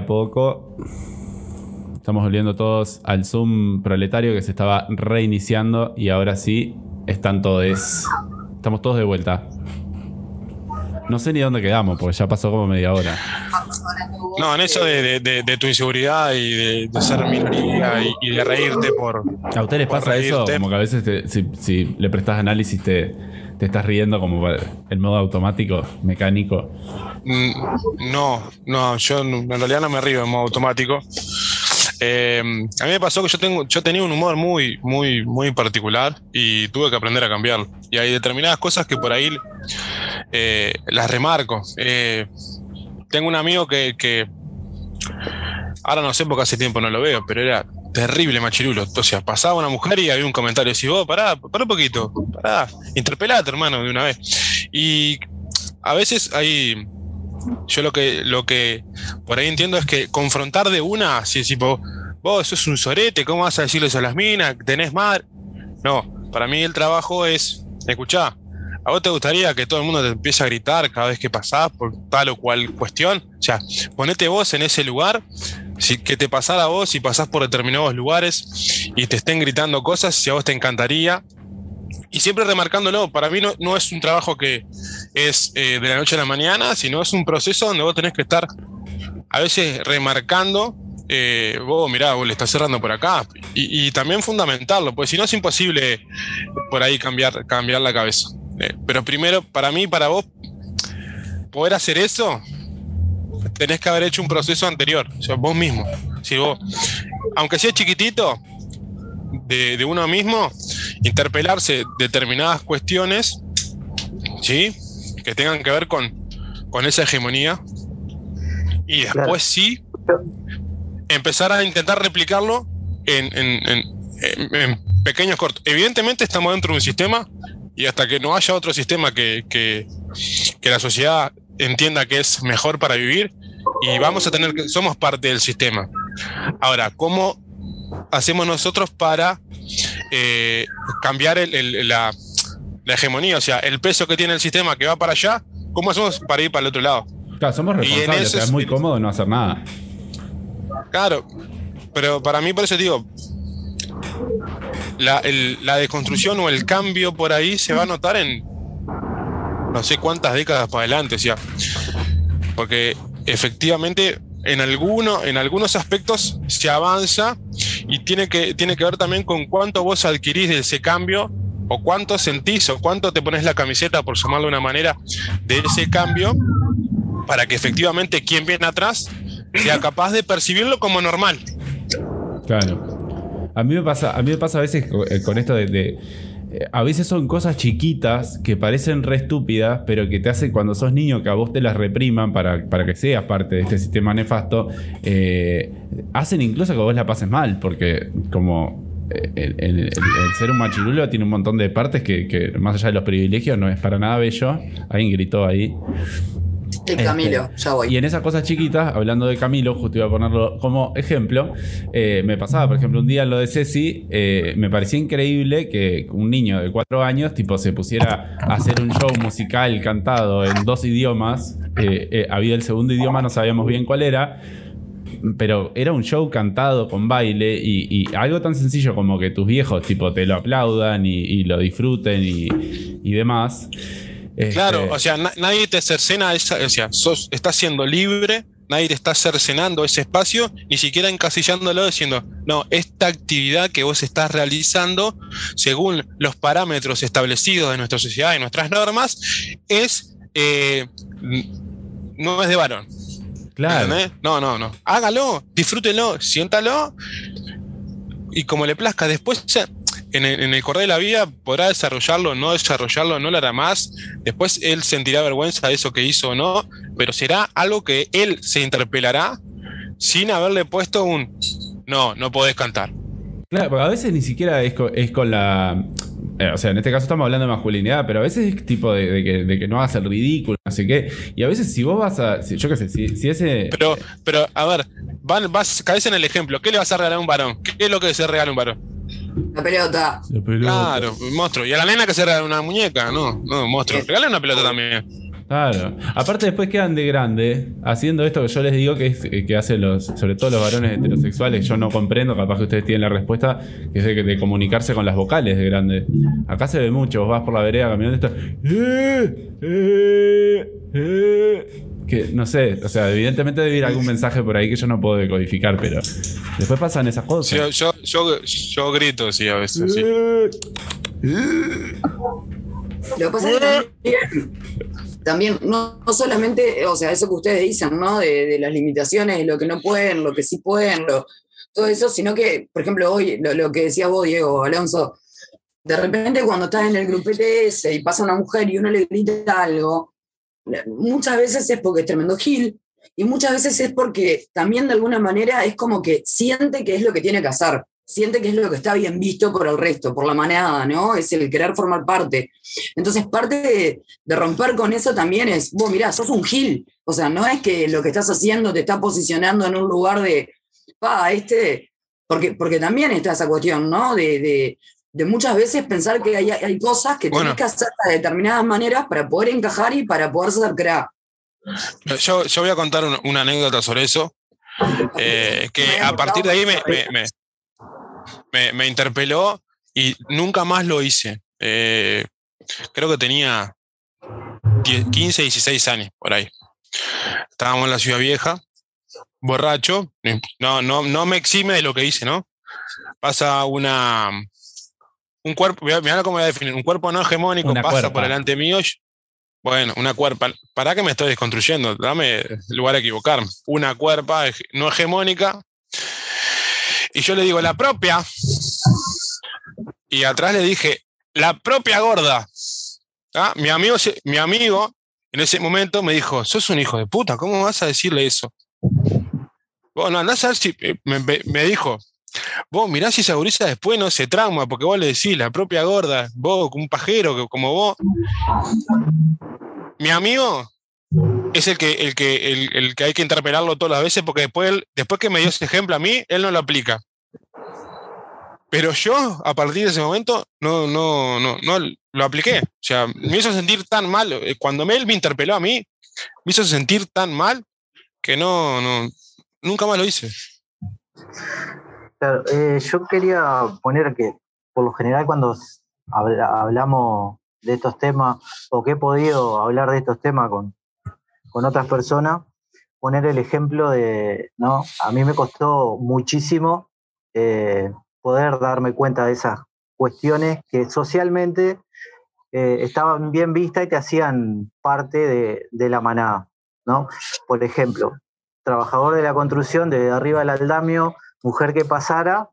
Speaker 7: A
Speaker 3: poco. Estamos volviendo todos al Zoom proletario que se estaba reiniciando y ahora sí están todos. Estamos todos de vuelta. No sé ni dónde quedamos porque ya pasó como media hora.
Speaker 4: No, en eso de, de- de- de tu inseguridad y de, de ser minoría y, y de reírte por.
Speaker 3: ¿A ustedes les pasa eso? Como que a veces te- si, si le prestas análisis te, te estás riendo como el modo automático, mecánico.
Speaker 4: Mm, No, no, yo en realidad no me río en modo automático. Eh, a mí me pasó que yo tengo, yo tenía un humor muy, muy, muy particular y tuve que aprender a cambiarlo. Y hay determinadas cosas que por ahí eh, las remarco. Eh, tengo un amigo que, ahora no sé porque hace tiempo no lo veo, pero era terrible machirulo. O sea, pasaba una mujer y había un comentario así, vos, pará, pará un poquito, pará, interpelate, hermano, de una vez. Y a veces hay yo lo que, lo que por ahí entiendo es que confrontar de una, así tipo, vos sos un sorete, ¿cómo vas a decirle eso a las minas? ¿Tenés madre? No, para mí el trabajo es, escuchá, ¿a vos te gustaría que todo el mundo te empiece a gritar cada vez que pasás por tal o cual cuestión? O sea, ponete vos en ese lugar, si, que te pasara vos si pasás por determinados lugares y te estén gritando cosas, si a vos te encantaría. Y siempre remarcándolo, para mí no, no es un trabajo que es eh, de la noche a la mañana, sino es un proceso donde vos tenés que estar a veces remarcando eh, vos mirá, vos le estás cerrando por acá. Y, y también fundamentarlo, pues si no es imposible por ahí cambiar, cambiar la cabeza. Eh, pero primero, para mí, para vos, poder hacer eso, tenés que haber hecho un proceso anterior, o sea, vos mismo. Si vos, aunque sea chiquitito, de, de uno mismo, interpelarse determinadas cuestiones, ¿sí? Que tengan que ver con, con esa hegemonía. Y después
Speaker 6: Claro.
Speaker 4: sí, empezar a intentar replicarlo en- en- en- en pequeños cortos. Evidentemente estamos dentro de un sistema y hasta que no haya otro sistema que, que- que la sociedad entienda que es mejor para vivir y vamos a tener que, somos parte del sistema. Ahora, ¿cómo hacemos nosotros para eh, cambiar el- el- la, la hegemonía? O sea, el peso que tiene el sistema que va para allá, ¿cómo hacemos para ir para el otro lado?
Speaker 3: Claro, somos responsables, o sea, es- muy cómodo no hacer nada.
Speaker 4: Claro, pero para mí por eso digo, la, el- la o el cambio por ahí se va a notar en no sé cuántas décadas para adelante, o porque efectivamente en, alguno, en algunos aspectos se avanza y tiene que, tiene que ver también con cuánto vos adquirís de ese cambio o cuánto sentís o cuánto te pones la camiseta, por llamarlo de una manera, de ese cambio para que efectivamente quien viene atrás sea capaz de percibirlo como normal.
Speaker 3: Claro. A mí me pasa, a mí me pasa a veces eh, con esto de, eh, a veces son cosas chiquitas que parecen re estúpidas, pero que te hacen cuando sos niño que a vos te las repriman para, para que seas parte de este sistema nefasto, eh, hacen incluso que vos la pases mal, porque como el ser un machirulo tiene un montón de partes que, que más allá de los privilegios no es para nada bello. Alguien gritó ahí.
Speaker 5: Camilo, voy.
Speaker 3: Y en esas cosas chiquitas, hablando de Camilo, justo iba a ponerlo como ejemplo, eh, me pasaba, por ejemplo, un día lo de Ceci, eh, me parecía increíble que un niño de cuatro años, tipo, se pusiera a hacer un show musical cantado en dos idiomas. Eh, había el segundo idioma, no sabíamos bien cuál era. Pero era un show cantado con baile y, algo tan sencillo como que tus viejos tipo te lo aplaudan y, y lo disfruten y, y demás. Este,
Speaker 4: Claro, o sea, na- nadie te cercena esa, o sea, sos, estás siendo libre, nadie te está cercenando ese espacio, ni siquiera encasillándolo diciendo, no, esta actividad que vos estás realizando, según los parámetros establecidos de nuestra sociedad y nuestras normas, es eh, no es de varón.
Speaker 3: claro.
Speaker 4: ¿entendés? No, no, no. Hágalo, disfrútelo, siéntalo y como le plazca. Después, en el, en el correr de la vida, podrá desarrollarlo, no desarrollarlo, no lo hará más. Después él sentirá vergüenza de eso que hizo o no, pero será algo que él se interpelará sin haberle puesto un no, no podés cantar.
Speaker 3: Claro, porque a veces ni siquiera es con, es con la. eh, o sea, en este caso estamos hablando de masculinidad, pero a veces es tipo de, de que, de que no hagas el ridículo, no sé qué. Y a veces si vos vas a. si- yo qué sé, si, si ese.
Speaker 4: Pero, pero a ver, van, vas, caes en el ejemplo. ¿Qué le vas a regalar a un varón? ¿Qué es lo que se regala a un varón?
Speaker 5: La pelota.
Speaker 3: La pelota.
Speaker 4: Claro, un monstruo. Y a la nena que se regala una muñeca, no, no, monstruo. Regale una pelota también.
Speaker 3: Claro. Aparte después quedan de grande haciendo esto que yo les digo que es eh, que hacen los, sobre todo los varones heterosexuales, yo no comprendo, capaz que ustedes tienen la respuesta, que es de, de comunicarse con las vocales de grande. Acá se ve mucho, vos vas por la vereda caminando y estás. "Eh, eh, eh", que no sé, o sea, evidentemente debe ir algún mensaje por ahí que yo no puedo decodificar, pero después pasan esas
Speaker 4: Sí,
Speaker 3: cosas.
Speaker 4: yo, yo, yo grito, sí, a veces, sí.
Speaker 3: Eh,
Speaker 5: Lo que pasa es que también, no, no solamente, o sea, eso que ustedes dicen, ¿no? De, de las limitaciones, lo que no pueden, lo que sí pueden, lo, todo eso, sino que, por ejemplo, hoy, lo, lo que decías vos, Diego, Alonso, de repente cuando estás en el grupete ese y pasa una mujer y uno le grita algo, muchas veces es porque es tremendo gil y muchas veces es porque también de alguna manera es como que siente que es lo que tiene que hacer, siente que es lo que está bien visto por el resto, por la manada, ¿no? Es el querer formar parte. Entonces, parte de, de romper con eso también es, vos mirá, sos un gil, o sea, no es que lo que estás haciendo te está posicionando en un lugar de, pa, este, porque, porque también está esa cuestión, ¿no? De, de, de muchas veces pensar que hay, hay cosas que
Speaker 4: Bueno.
Speaker 5: tienes que hacer de determinadas maneras para poder encajar y para poder ser crack.
Speaker 4: Yo, yo voy a contar una, una anécdota sobre eso, eh, que a partir de ahí me, me, me- me- me interpeló y nunca más lo hice. Eh, creo que tenía 10, 15, 16 años por ahí. Estábamos en la ciudad vieja borracho, no, no, no me exime de lo que hice, ¿no? Pasa una. Un cuerpo, mirá cómo voy a definir, un cuerpo no hegemónico pasa por delante mío. Bueno, una cuerpa. ¿Para qué me estoy desconstruyendo? Dame lugar a equivocarme. Una cuerpa no hegemónica. Y yo le digo, la propia. Y atrás le dije, la propia gorda. ¿Ah? Mi, amigo, mi amigo en ese momento me dijo, sos un hijo de puta, ¿cómo vas a decirle eso? Bueno, andás a ver si eh, me, dijo, vos mirá si esa gurisa después no se trauma, porque vos le decís, la propia gorda, vos, un pajero como vos. Mi amigo es el que, el que, el, que hay que interpelarlo todas las veces, porque después, después que me dio ese ejemplo a mí, él no lo aplica. Pero yo, a partir de ese momento, no, no, no, no lo apliqué. O sea, me hizo sentir tan mal. Eh, cuando él me interpeló a mí, me hizo sentir tan mal que no, no, nunca más lo hice.
Speaker 6: Claro, eh, yo quería poner que, por lo general, cuando hablamos de estos temas, o que he podido hablar de estos temas con, con otras personas, poner el ejemplo de, ¿no? A mí me costó muchísimo eh, poder darme cuenta de esas cuestiones que socialmente eh, estaban bien vistas y te hacían parte de, la manada, ¿no? Por ejemplo, trabajador de la construcción, desde arriba del aldamio, mujer que pasara,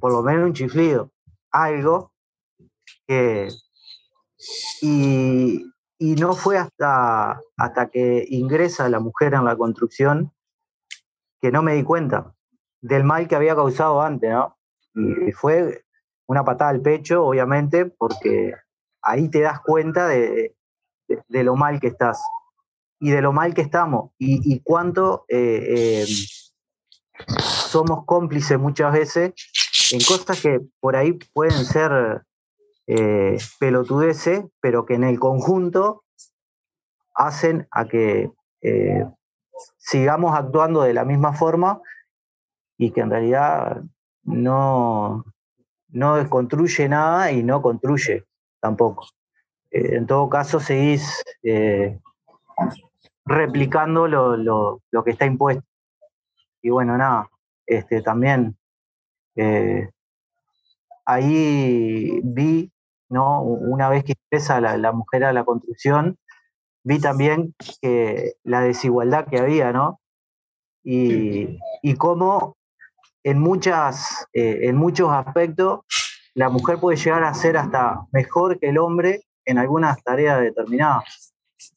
Speaker 6: por lo menos un chiflido, algo que... Y, y no fue hasta, hasta que ingresa la mujer en la construcción que no me di cuenta del mal que había causado antes, ¿no? Y fue una patada al pecho, obviamente, porque ahí te das cuenta de, de, lo mal que estás y de lo mal que estamos y, cuánto eh, eh, somos cómplices muchas veces en cosas que por ahí pueden ser eh, pelotudeces, pero que en el conjunto hacen a que eh, sigamos actuando de la misma forma y que en realidad no, no desconstruye nada y no construye tampoco. Eh, en todo caso, seguís eh, replicando lo, lo, lo, que está impuesto. Y bueno, nada, este, también ahí vi ¿no? Una vez que ingresa la, mujer a la construcción, vi también que la desigualdad que había, ¿no? Y, cómo en, muchas, eh, en muchos aspectos la mujer puede llegar a ser hasta mejor que el hombre en algunas tareas determinadas,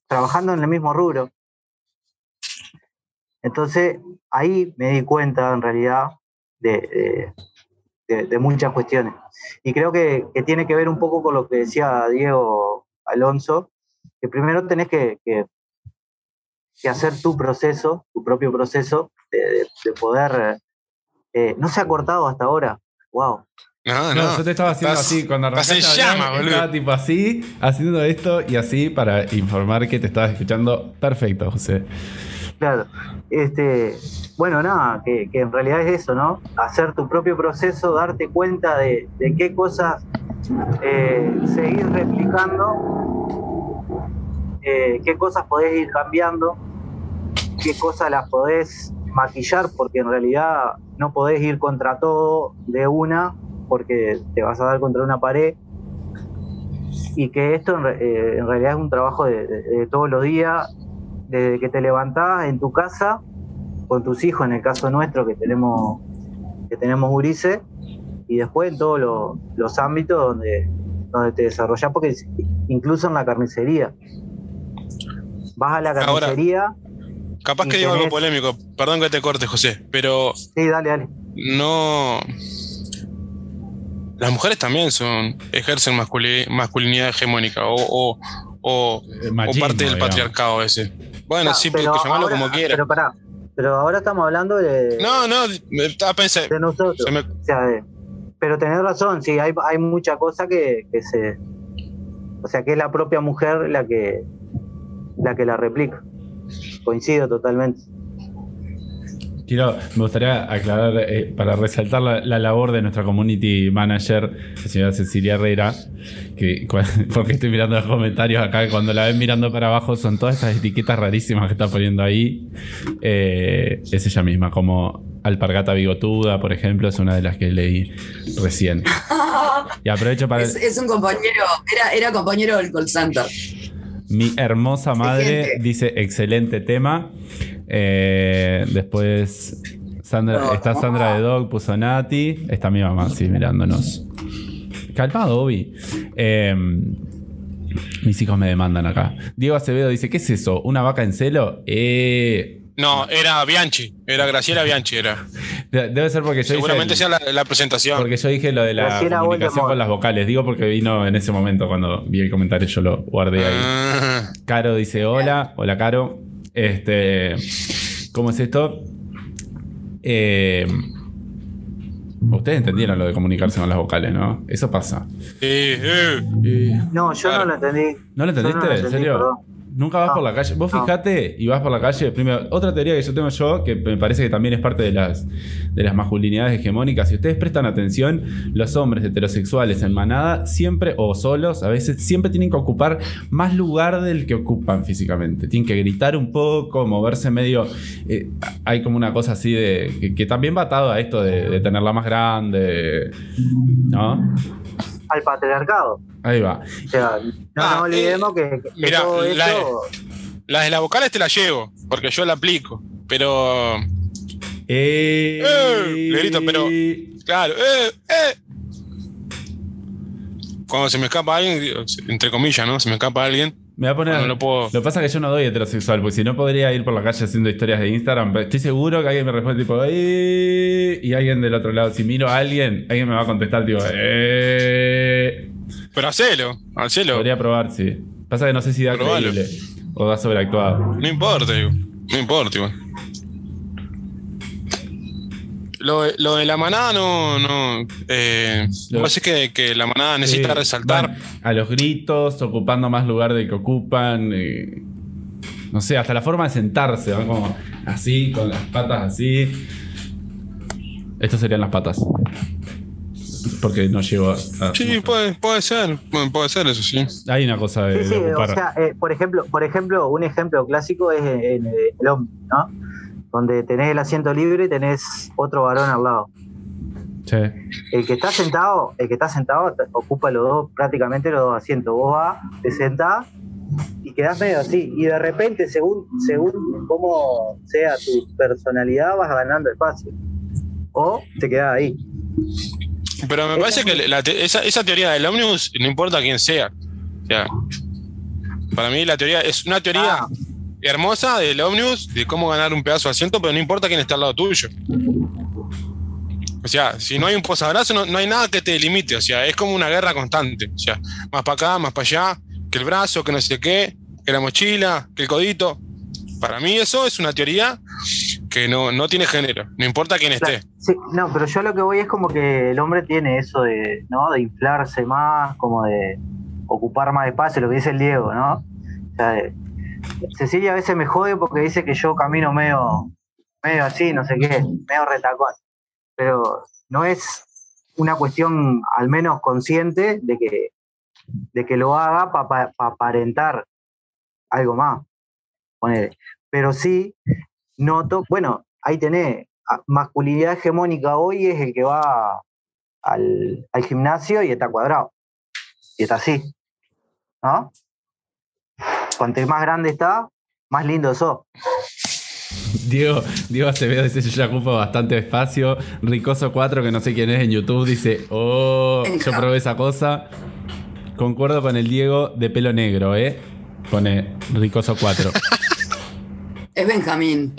Speaker 6: trabajando en el mismo rubro. Entonces, ahí me di cuenta en realidad de, de, muchas cuestiones. Y creo que, tiene que ver un poco con lo que decía Diego Alonso, que primero tenés que, que, hacer tu proceso, tu propio proceso de, poder... Eh, no se ha cortado hasta ahora. ¡Wow!
Speaker 3: No, no, yo te estaba haciendo así cuando arrancaste llama, estaba tipo así, haciendo esto y así para informar que te estabas escuchando perfecto, José.
Speaker 6: Claro. Este, bueno, nada, que, en realidad es eso, ¿no? Hacer tu propio proceso, darte cuenta de, qué cosas eh, seguir replicando, eh, qué cosas podés ir cambiando, qué cosas las podés maquillar, porque en realidad no podés ir contra todo de una, porque te vas a dar contra una pared. Y que esto en, eh, realidad es un trabajo de todos los días desde que te levantás en tu casa con tus hijos, en el caso nuestro que tenemos que tenemos Urice, y después en todos los, ámbitos donde, donde te desarrollas, porque incluso en la carnicería. Vas a la carnicería.
Speaker 4: capaz que digo algo polémico, perdón que te corte, José, pero.
Speaker 6: Sí, dale, dale.
Speaker 4: No. Las mujeres también son ejercen masculinidad hegemónica o, o, parte del patriarcado ese. Bueno, sí, pero llamarlo como quiera.
Speaker 6: Pero pará, pero ahora estamos hablando de.
Speaker 4: No, no, a pensar.
Speaker 6: De nosotros. O sea, pero tenés razón, sí, hay, hay mucha cosa que, que, se. O sea, que es la propia mujer la que la que la replica. Coincido totalmente.
Speaker 3: Quiero, me gustaría aclarar, eh, para resaltar la, la labor de nuestra community manager, la señora Cecilia Herrera, que porque estoy mirando los comentarios acá, cuando la ven mirando para abajo son todas esas etiquetas rarísimas que está poniendo ahí. Eh, es ella misma, como Alpargata Bigotuda, por ejemplo, es una de las que leí recién. Y aprovecho para...
Speaker 5: Es, es un compañero, era, era compañero del call center.
Speaker 3: Mi hermosa madre dice excelente tema. Eh, después Sandra,
Speaker 5: No,
Speaker 3: está. Sandra de Dog, puso Nati. Está mi mamá, sí, mirándonos. Calmado, Obi. Eh, mis hijos me demandan acá. Diego Acevedo dice: ¿Qué es eso? ¿Una vaca en celo? Eh,
Speaker 4: No, era Bianchi, era Graciela Bianchi, era.
Speaker 3: de- debe ser porque yo
Speaker 4: Seguramente
Speaker 3: dije.
Speaker 4: sea la, la presentación.
Speaker 3: Porque yo dije lo de la
Speaker 6: Graciela
Speaker 3: comunicación con las vocales. Digo porque vino en ese momento cuando vi el comentario, yo lo guardé ahí.
Speaker 4: Ah,
Speaker 3: Caro dice hola, hola Caro. Este, ¿cómo es esto? Eh, ustedes entendieron lo de comunicarse con las vocales, ¿no? Eso pasa.
Speaker 4: eh.
Speaker 6: No, yo
Speaker 4: Claro.
Speaker 6: no lo entendí.
Speaker 3: ¿No lo entendiste?
Speaker 6: no lo
Speaker 3: ¿En serio?
Speaker 6: perdón.
Speaker 3: Nunca vas por la calle. Vos fijate y vas por la calle. Primero, otra teoría que yo tengo yo, que me parece que también es parte de las, de las masculinidades hegemónicas. Si ustedes prestan atención, los hombres heterosexuales en manada, siempre, o solos, a veces, siempre tienen que ocupar más lugar del que ocupan físicamente. Tienen que gritar un poco, moverse medio. eh, hay como una cosa así de. que, que también va atado a esto de, de tenerla más grande. ¿No?
Speaker 6: Al patriarcado.
Speaker 3: Ahí va.
Speaker 6: O sea, no
Speaker 4: Ah,
Speaker 6: olvidemos que, que
Speaker 4: mira,
Speaker 6: todo
Speaker 4: la-. Las de las vocales te las llevo, porque yo la aplico. Pero,
Speaker 3: Eh,
Speaker 4: Eh, le grito, pero- claro, eh, eh. Cuando se me escapa alguien, entre comillas, ¿no? Se me escapa alguien.
Speaker 3: Me va a poner.
Speaker 4: No lo puedo-
Speaker 3: Lo que pasa es que yo no doy heterosexual, porque si no podría ir por la calle haciendo historias de Instagram. pero Estoy seguro que alguien me responde tipo, "Eh", y alguien del otro lado. Si miro a alguien, alguien me va a contestar tipo, "Eh".
Speaker 4: Pero hacelo, hacelo.
Speaker 3: Podría probar, sí. Pasa que no sé si da
Speaker 4: Probalo.
Speaker 3: creíble o da sobreactuado.
Speaker 4: No importa, digo. No importa, igual. Lo, de- lo de la manada no. no eh,
Speaker 3: Lo-
Speaker 4: parece que, que la manada necesita resaltar.
Speaker 3: a los gritos, ocupando más lugar del que ocupan. eh, no sé, hasta la forma de sentarse, van como así, con las patas así. Estas serían las patas. Porque no llego a. a-
Speaker 4: Sí, puede, puede ser. Bueno, puede ser eso, sí.
Speaker 3: Hay una cosa de,
Speaker 6: Sí, sí,
Speaker 3: de
Speaker 6: o sea, eh, por ejemplo, por ejemplo, un ejemplo clásico es en, en el hombre, ¿no? Donde tenés el asiento libre y tenés otro varón al lado.
Speaker 3: Sí.
Speaker 6: El que está sentado, el que está sentado ocupa los dos, prácticamente los dos asientos. Vos vas, te sentás y quedás medio así. Y de repente, según, según cómo sea tu personalidad, vas ganando espacio. O te quedás ahí.
Speaker 4: Pero me parece que la te- esa, esa teoría del ómnibus, no importa quién sea. O sea, para mí la teoría es una teoría
Speaker 6: Ah.
Speaker 4: Hermosa del ómnibus, de cómo ganar un pedazo de asiento, pero no importa quién está al lado tuyo. O sea, si no hay un posabrazo, no, no hay nada que te limite. O sea, es como una guerra constante. O sea, más para acá, más para allá, que el brazo, que no sé qué, que la mochila, que el codito. Para mí eso es una teoría que no, no tiene género, no importa quién esté.
Speaker 6: Sí, no, pero yo lo que voy es como que el hombre tiene eso de, ¿no? De inflarse más, como de ocupar más espacio, lo que dice el Diego, ¿no? O sea, de- Cecilia a veces me jode porque dice que yo camino medio, medio así, no sé qué, medio retacón. Pero no es una cuestión al menos consciente de que, de que lo haga para aparentar algo más. Pero sí noto, bueno, ahí tenés, masculinidad hegemónica hoy es el que va al, al gimnasio y está cuadrado. Y está así. ¿No? Cuanto más grande está, más lindo sos.
Speaker 3: Diego, Diego Acevedo dice: Yo ya ocupo bastante espacio. Ricoso 4, que no sé quién es en YouTube, dice: Oh, yo probé esa cosa. Concuerdo con el Diego de pelo negro, ¿eh? Pone Ricoso 4.
Speaker 5: Es Benjamín.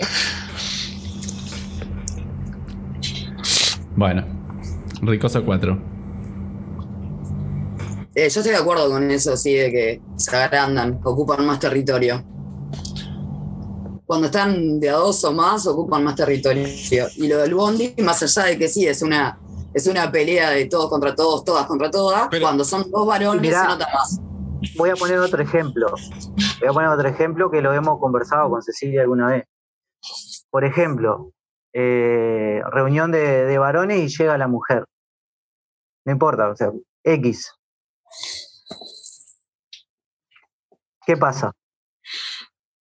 Speaker 3: bueno, Ricoso 4.
Speaker 5: Eh, yo estoy de acuerdo con eso, sí, de que se agrandan, ocupan más territorio. Cuando están de a dos o más, ocupan más territorio. Y lo del Bondi, más allá de que sí, es una, es una pelea de todos contra todos, todas contra todas,
Speaker 4: Pero-
Speaker 5: cuando son dos varones
Speaker 6: Mirá.
Speaker 5: se nota más.
Speaker 6: Voy a poner otro ejemplo. Voy a poner otro ejemplo que lo hemos conversado con Cecilia alguna vez. Por ejemplo, eh, reunión de, de varones y llega la mujer. No importa, o sea, X. ¿Qué pasa?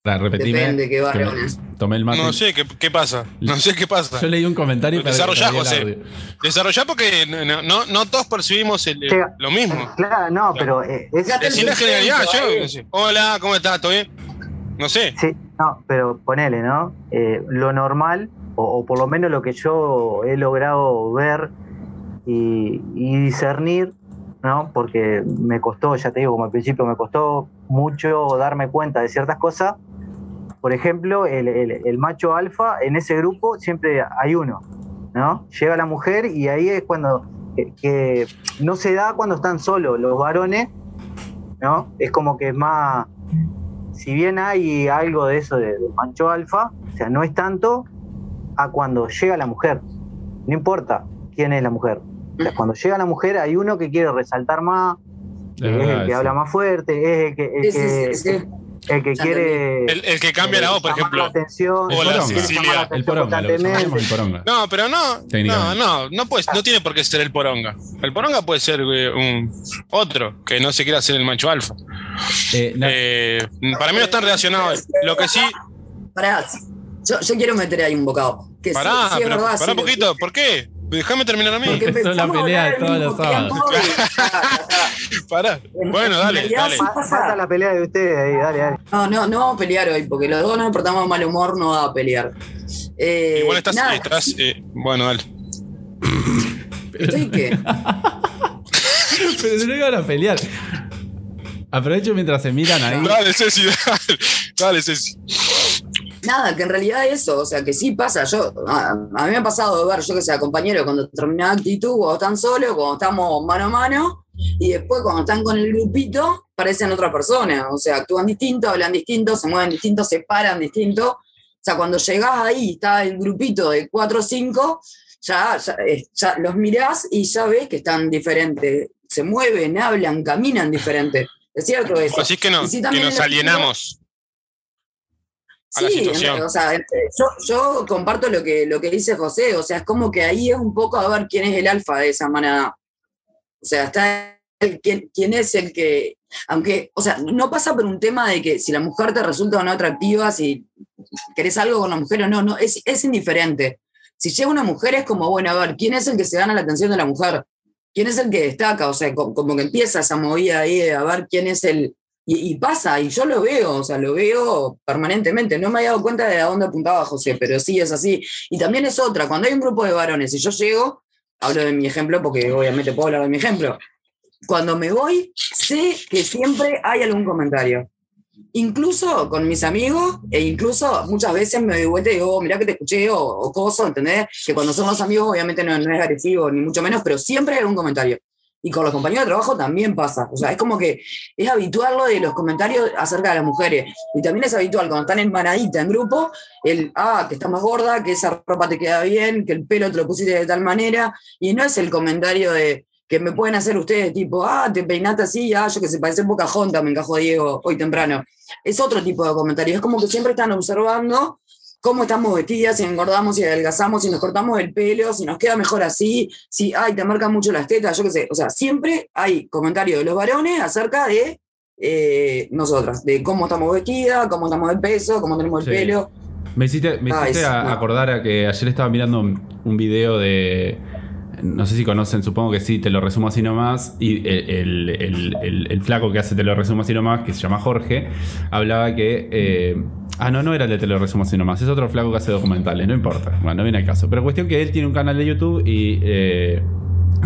Speaker 3: Para repetirme.
Speaker 5: Depende qué
Speaker 3: me- Tomé el mate.
Speaker 4: No sé qué, qué pasa. No sé qué pasa.
Speaker 3: Yo leí un comentario
Speaker 4: Desarrollá, José. Desarrollá porque no, no, no todos percibimos el- el-
Speaker 6: Llega-
Speaker 4: lo mismo.
Speaker 6: Claro, no, pero eh, es,
Speaker 4: Decí la generalidad, yo. sé. Hola, ¿cómo estás? ¿Todo bien? No sé.
Speaker 6: Sí, no, pero ponele, ¿no? Eh, lo normal, o, o por lo menos lo que yo he logrado ver y, y discernir, ¿no? Porque me costó, ya te digo, como al principio, me costó mucho darme cuenta de ciertas cosas. Por ejemplo, el, el- macho alfa, en ese grupo siempre hay uno, ¿no? Llega la mujer y ahí es cuando que, que no se da cuando están solos los varones, ¿no? Es como que es más, si bien hay algo de eso de, macho alfa, o sea, no es tanto a cuando llega la mujer. No importa quién es la mujer. Cuando llega la mujer hay uno que quiere resaltar más,
Speaker 3: Es
Speaker 6: es,
Speaker 3: verdad
Speaker 6: el que habla más fuerte, es el que, el
Speaker 5: Sí,
Speaker 6: que,
Speaker 5: sí, sí, sí.
Speaker 6: el que
Speaker 5: Ya
Speaker 6: quiere
Speaker 4: El, el que cambia la voz, por ejemplo.
Speaker 6: la atención,
Speaker 3: El poronga. El poronga, el.
Speaker 4: No, pero no, no, no, no, puede, no tiene por qué ser el poronga. El poronga puede ser eh, un otro que no se quiera hacer el macho alfa.
Speaker 3: Eh,
Speaker 4: Eh, para mí no están relacionados. Lo que sí,
Speaker 5: Pará, yo, yo quiero meter ahí un bocado. Que
Speaker 4: pará,
Speaker 5: sí, es
Speaker 4: pero
Speaker 5: verdad,
Speaker 4: pará
Speaker 5: sí,
Speaker 4: un poquito. ¿Por qué? Déjame terminar a mí.
Speaker 5: porque
Speaker 3: Empezó la pelea de todos los sábados.
Speaker 4: Pará. Bueno, dale, dale.
Speaker 5: pasa.
Speaker 6: La pelea de ustedes ahí, dale, dale.
Speaker 5: No, no, no vamos a pelear hoy, porque los dos nos portamos mal humor, no da a pelear. Eh,
Speaker 4: Igual estás,
Speaker 5: nada,
Speaker 4: estás eh, bueno, dale.
Speaker 5: ¿estoy qué?
Speaker 3: pero no iban a pelear. Aprovecho mientras se miran ahí.
Speaker 4: Dale, Ceci, dale. Dale, Ceci.
Speaker 5: Nada, que en realidad eso, o sea, que sí pasa. Yo, a, a mí me ha pasado de ver, yo que sé, a compañeros cuando terminan actitud, cuando están solos, cuando estamos mano a mano, y después cuando están con el grupito, parecen otra persona. O sea, actúan distinto, hablan distinto, se mueven distinto, se paran distinto. O sea, cuando llegás ahí, está el grupito de cuatro o cinco, ya, ya, eh, ya los mirás y ya ves que están diferentes. Se mueven, hablan, caminan diferente. Es cierto eso.
Speaker 4: Así que, no, que nos alienamos. A la
Speaker 5: Sí,
Speaker 4: situación.
Speaker 5: o sea, yo, yo comparto lo que, lo que dice José, o sea, es como que ahí es un poco a ver quién es el alfa de esa manada. O sea, está el, quién, quién es el que, aunque, o sea, no pasa por un tema de que si la mujer te resulta o no atractiva, si querés algo con la mujer o no, no, es, es indiferente. Si llega una mujer es como, bueno, a ver, ¿quién es el que se gana la atención de la mujer? ¿Quién es el que destaca? O sea, co- como, que empieza esa movida ahí de a ver quién es el... Y, pasa, y yo lo veo, o sea, lo veo permanentemente. No me había dado cuenta de a dónde apuntaba José, pero sí es así. Y también es otra, cuando hay un grupo de varones y yo llego, hablo de mi ejemplo porque obviamente puedo hablar de mi ejemplo. Cuando me voy, sé que siempre hay algún comentario. Incluso con mis amigos, e incluso muchas veces me doy vuelta y digo, oh, mirá que te escuché, o, o coso, ¿entendés? Que cuando somos amigos, obviamente no, no es agresivo, ni mucho menos, pero siempre hay algún comentario. Y con los compañeros de trabajo también pasa. O sea, es como que es habitual lo de los comentarios acerca de las mujeres. Y también es habitual cuando están en manadita, en grupo, el, ah, que estás más gorda, que esa ropa te queda bien, que el pelo te lo pusiste de tal manera. Y no es el comentario de que me pueden hacer ustedes, tipo, ah, te peinaste así, ah, yo que se parece Pocahontas, me encajó Diego hoy temprano. Es otro tipo de comentario. Es como que siempre están observando cómo estamos vestidas, si engordamos, si adelgazamos, si nos cortamos el pelo, si nos queda mejor así, si, ay, te marcan mucho las tetas, yo qué sé. O sea, siempre hay comentarios de los varones acerca de eh, nosotras, de cómo estamos vestidas, cómo estamos de peso, cómo tenemos el
Speaker 3: Sí.
Speaker 5: pelo.
Speaker 3: Me hiciste, me
Speaker 5: Ah,
Speaker 3: hiciste
Speaker 5: es-
Speaker 3: a-
Speaker 5: no.
Speaker 3: acordar a que ayer estaba mirando un video de. No sé si conocen, supongo que sí, te lo resumo así nomás. Y el, el- el- el- flaco que hace Te lo resumo así nomás, que se llama Jorge, hablaba que. eh, ah, no, no era el de Te lo resumo así nomás, es otro flaco que hace documentales, no importa. Bueno, no viene al caso. Pero cuestión que él tiene un canal de YouTube y. eh,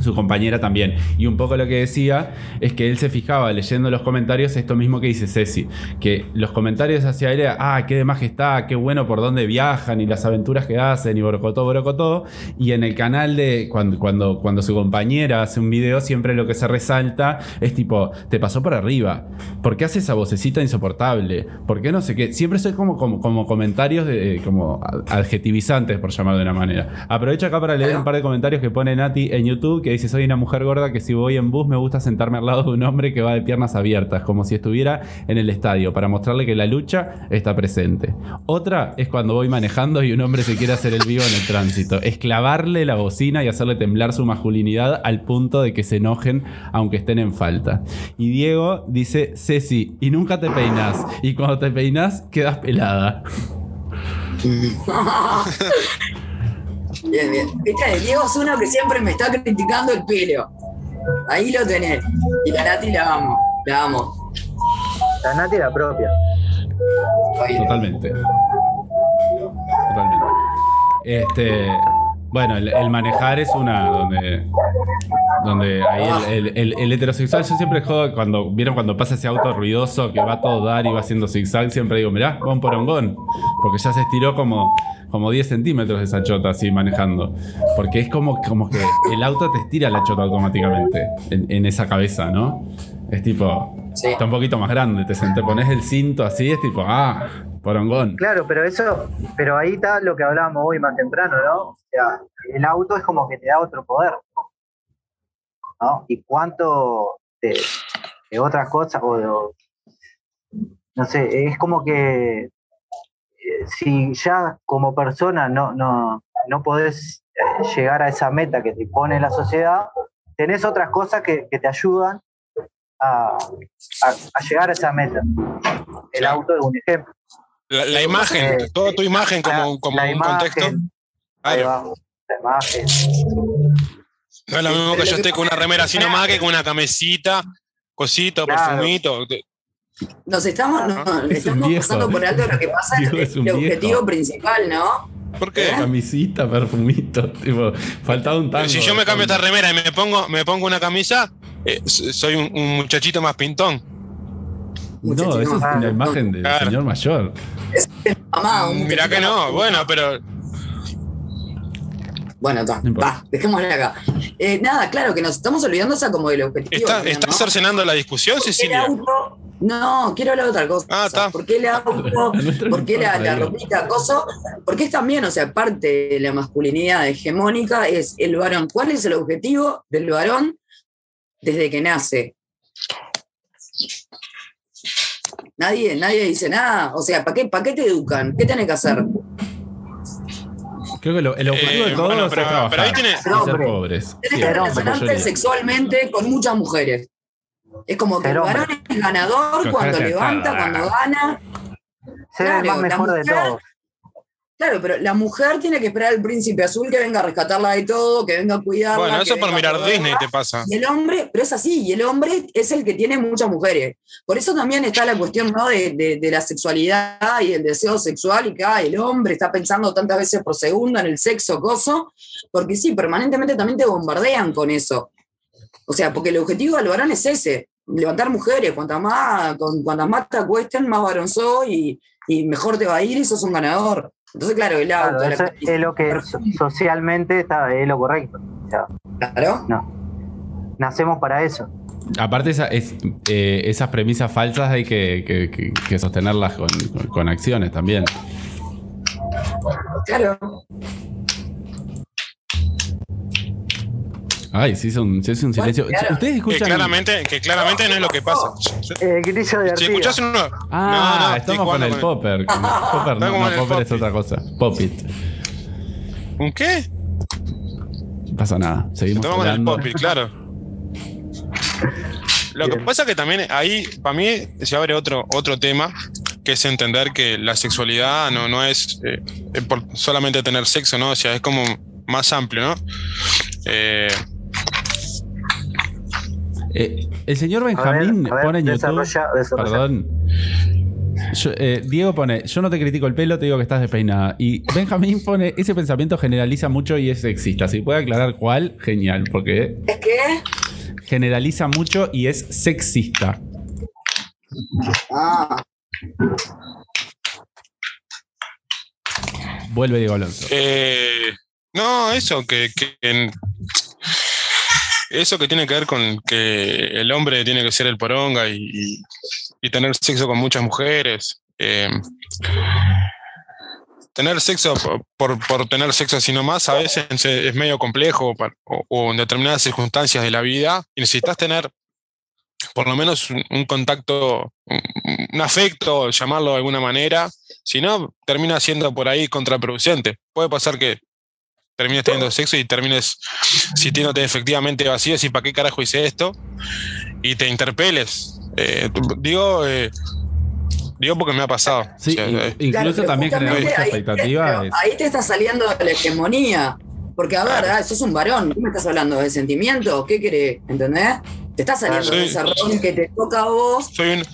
Speaker 3: su compañera también. Y un poco lo que decía es que él se fijaba leyendo los comentarios, esto mismo que dice Ceci, que los comentarios hacia él ah, qué de más está, qué bueno por dónde viajan y las aventuras que hacen y borocotó, borocotó. Y en el canal de cuando, cuando, cuando su compañera hace un video, siempre lo que se resalta es tipo, te pasó por arriba, ¿por qué hace esa vocecita insoportable? ¿Por qué no sé qué? Siempre soy como, como, como comentarios de, como adjetivizantes, por llamarlo de una manera. Aprovecho acá para leer un par de comentarios que pone Nati en YouTube que dice: Soy una mujer gorda que si voy en bus me gusta sentarme al lado de un hombre que va de piernas abiertas, como si estuviera en el estadio, para mostrarle que la lucha está presente. Otra es cuando voy manejando y un hombre se quiere hacer el vivo en el tránsito. Es clavarle la bocina y hacerle temblar su masculinidad al punto de que se enojen aunque estén en falta. Y Diego dice: Ceci, y nunca te peinas. Y cuando te peinas, quedas pelada.
Speaker 5: Bien, bien. Viste, Diego es uno que siempre me está criticando el pelo. Ahí lo tenés. Y la Nati la amo. La amo.
Speaker 6: La Nati la propia.
Speaker 5: Ahí.
Speaker 3: Totalmente. Totalmente. Este. Bueno, el, el manejar es una donde. Donde ahí el, el- heterosexual, yo siempre jodo cuando. ¿Vieron cuando pasa ese auto ruidoso que va todo dar y va haciendo zigzag? Siempre digo, mirá, va un porongón. Porque ya se estiró como, como 10 centímetros esa chota así manejando. Porque es como, como que el auto te estira la chota automáticamente en, en esa cabeza, ¿no? Es tipo.
Speaker 5: Sí.
Speaker 3: Está un poquito más grande, te, te pones el cinto así, es tipo, ah, porongón.
Speaker 6: Claro, pero eso, pero ahí está lo que hablábamos hoy más temprano, ¿no? O sea, el auto es como que te da otro poder. ¿No? Y cuánto de, de otras cosas, o de- no sé, es como que eh, si ya como persona no, no, no podés eh, llegar a esa meta que te pone la sociedad, tenés otras cosas que, que te ayudan a, a- a llegar a esa meta. El
Speaker 4: Claro.
Speaker 6: auto es un ejemplo.
Speaker 4: La, la imagen,
Speaker 6: Eh,
Speaker 4: toda tu imagen como, como un
Speaker 6: imagen,
Speaker 4: contexto.
Speaker 6: Ahí va, la imagen.
Speaker 4: No es lo mismo que yo esté con una remera así nomás que con una camisita, cosito,
Speaker 6: Claro.
Speaker 4: perfumito.
Speaker 5: Nos estamos, no,
Speaker 3: Es
Speaker 5: estamos
Speaker 3: viejo.
Speaker 5: pasando por alto lo que pasa es
Speaker 3: un
Speaker 5: el objetivo principal, ¿no?
Speaker 4: ¿Por qué?
Speaker 3: Camisita, perfumito. Tipo, faltaba un tango.
Speaker 4: Pero si yo me cambio esta remera y me pongo, me pongo una camisa, eh, soy un, un muchachito más pintón.
Speaker 3: No,
Speaker 5: Muchachito,
Speaker 3: eso es una imagen del
Speaker 4: Claro.
Speaker 3: señor mayor.
Speaker 5: Mamá, un
Speaker 4: Mirá que no, bueno, pero
Speaker 5: Bueno, va, dejémosle acá. Eh, nada, claro, que nos estamos olvidando esa como del objetivo.
Speaker 4: ¿está,
Speaker 5: también,
Speaker 4: está
Speaker 5: ¿no?
Speaker 4: cercenando la discusión,
Speaker 5: ¿Por qué el
Speaker 4: Cecilia?
Speaker 5: auto? No, quiero hablar de otra cosa.
Speaker 4: Ah, está.
Speaker 5: ¿Por qué el auto? ¿Por qué la, la ropita, coso? Porque es también, o sea, parte de la masculinidad hegemónica es el varón. ¿Cuál es el objetivo del varón desde que nace? Nadie, nadie dice nada. O sea, ¿para qué, ¿para qué te educan? ¿Qué tenés que hacer?
Speaker 3: Creo que lo- el objetivo
Speaker 4: Eh,
Speaker 3: de todos
Speaker 4: bueno,
Speaker 3: es
Speaker 4: pero-
Speaker 3: trabajar.
Speaker 4: pero ahí tiene-
Speaker 3: ser
Speaker 6: Hombre.
Speaker 3: pobres.
Speaker 5: Tienes
Speaker 3: Sí,
Speaker 5: que relacionarte sexualmente con muchas mujeres. Es como que el
Speaker 6: hombre.
Speaker 5: varón es ganador cuando levanta, cuando gana.
Speaker 6: Ser el
Speaker 5: Claro,
Speaker 6: más
Speaker 5: la
Speaker 6: mejor de todos.
Speaker 5: Claro, pero la mujer tiene que esperar al príncipe azul que venga a rescatarla de todo, que venga a cuidarla.
Speaker 4: Bueno, eso por mirar. Disney te pasa.
Speaker 5: Y el hombre, pero es así, y el hombre es el que tiene muchas mujeres. Por eso también está la cuestión ¿no? de, de- de la sexualidad y el deseo sexual, y que ah, el hombre está pensando tantas veces por segundo en el sexo, coso, porque sí, permanentemente también te bombardean con eso. O sea, porque el objetivo del varón es ese, levantar mujeres, cuantas más, con, cuantas más te acuesten, más varón sos y, y mejor te va a ir y sos un ganador. Entonces, claro, el auto,
Speaker 6: Claro,
Speaker 5: la
Speaker 6: eso es lo que so- socialmente está, es lo correcto. O sea,
Speaker 5: Claro.
Speaker 6: nacemos para eso.
Speaker 3: Aparte, esa- es- eh, esas premisas falsas hay que, que- que- que sostenerlas con acciones también.
Speaker 5: Claro.
Speaker 3: Ay, se hizo un, se hizo un
Speaker 5: Bueno,
Speaker 3: silencio.
Speaker 5: claro.
Speaker 3: ¿Ustedes
Speaker 4: Que
Speaker 3: escuchan?
Speaker 4: claramente, que claramente no es lo que pasa.
Speaker 6: El grillo de
Speaker 4: Si escuchás uno.
Speaker 3: Ah,
Speaker 4: no, no,
Speaker 3: estamos con el popper. con el popper no, no, popper es otra cosa. Popit.
Speaker 4: ¿Un qué?
Speaker 3: No pasa nada. Seguimos
Speaker 4: Estamos con el
Speaker 3: hablando.
Speaker 4: Poppy, claro. Lo que pasa que también ahí, para mí, se abre otro, otro tema, que es entender que la sexualidad no, no es eh, eh, por solamente tener sexo, ¿no? O sea, es como más amplio, ¿no? Eh,
Speaker 3: Eh, el señor
Speaker 6: A ver,
Speaker 3: Benjamín
Speaker 6: a ver,
Speaker 3: pone en YouTube.
Speaker 6: desarrolla- desarrolla.
Speaker 3: Perdón. Yo- eh, Diego pone, yo no te critico el pelo, te digo que estás despeinada. Y Benjamín pone, ese pensamiento generaliza mucho y es sexista. Si puede aclarar cuál, genial, porque
Speaker 5: Es que.
Speaker 3: generaliza mucho y es sexista.
Speaker 5: Ah,
Speaker 3: Vuelve Diego Alonso.
Speaker 4: eh, no, eso, que, que en- eso que tiene que ver con que el hombre tiene que ser el poronga y, tener sexo con muchas mujeres. eh, tener sexo por, tener sexo así nomás a veces es medio complejo o, en determinadas circunstancias de la vida y necesitas tener por lo menos un, contacto, un, afecto, llamarlo de alguna manera, si no, termina siendo por ahí contraproducente. Puede pasar que termines teniendo sexo y termines sintiéndote efectivamente vacío, y ¿para qué carajo hice esto? Y te interpeles. Eh, digo, eh, Digo porque me ha pasado.
Speaker 3: Sí, eh, incluso también genera mucha expectativa.
Speaker 5: Ahí, te está saliendo la hegemonía. Porque, a ver, ah, sos un varón, ¿qué me estás hablando? ¿De sentimiento? ¿Qué querés? ¿Entendés? Te está saliendo ah, ese rol que te toca a vos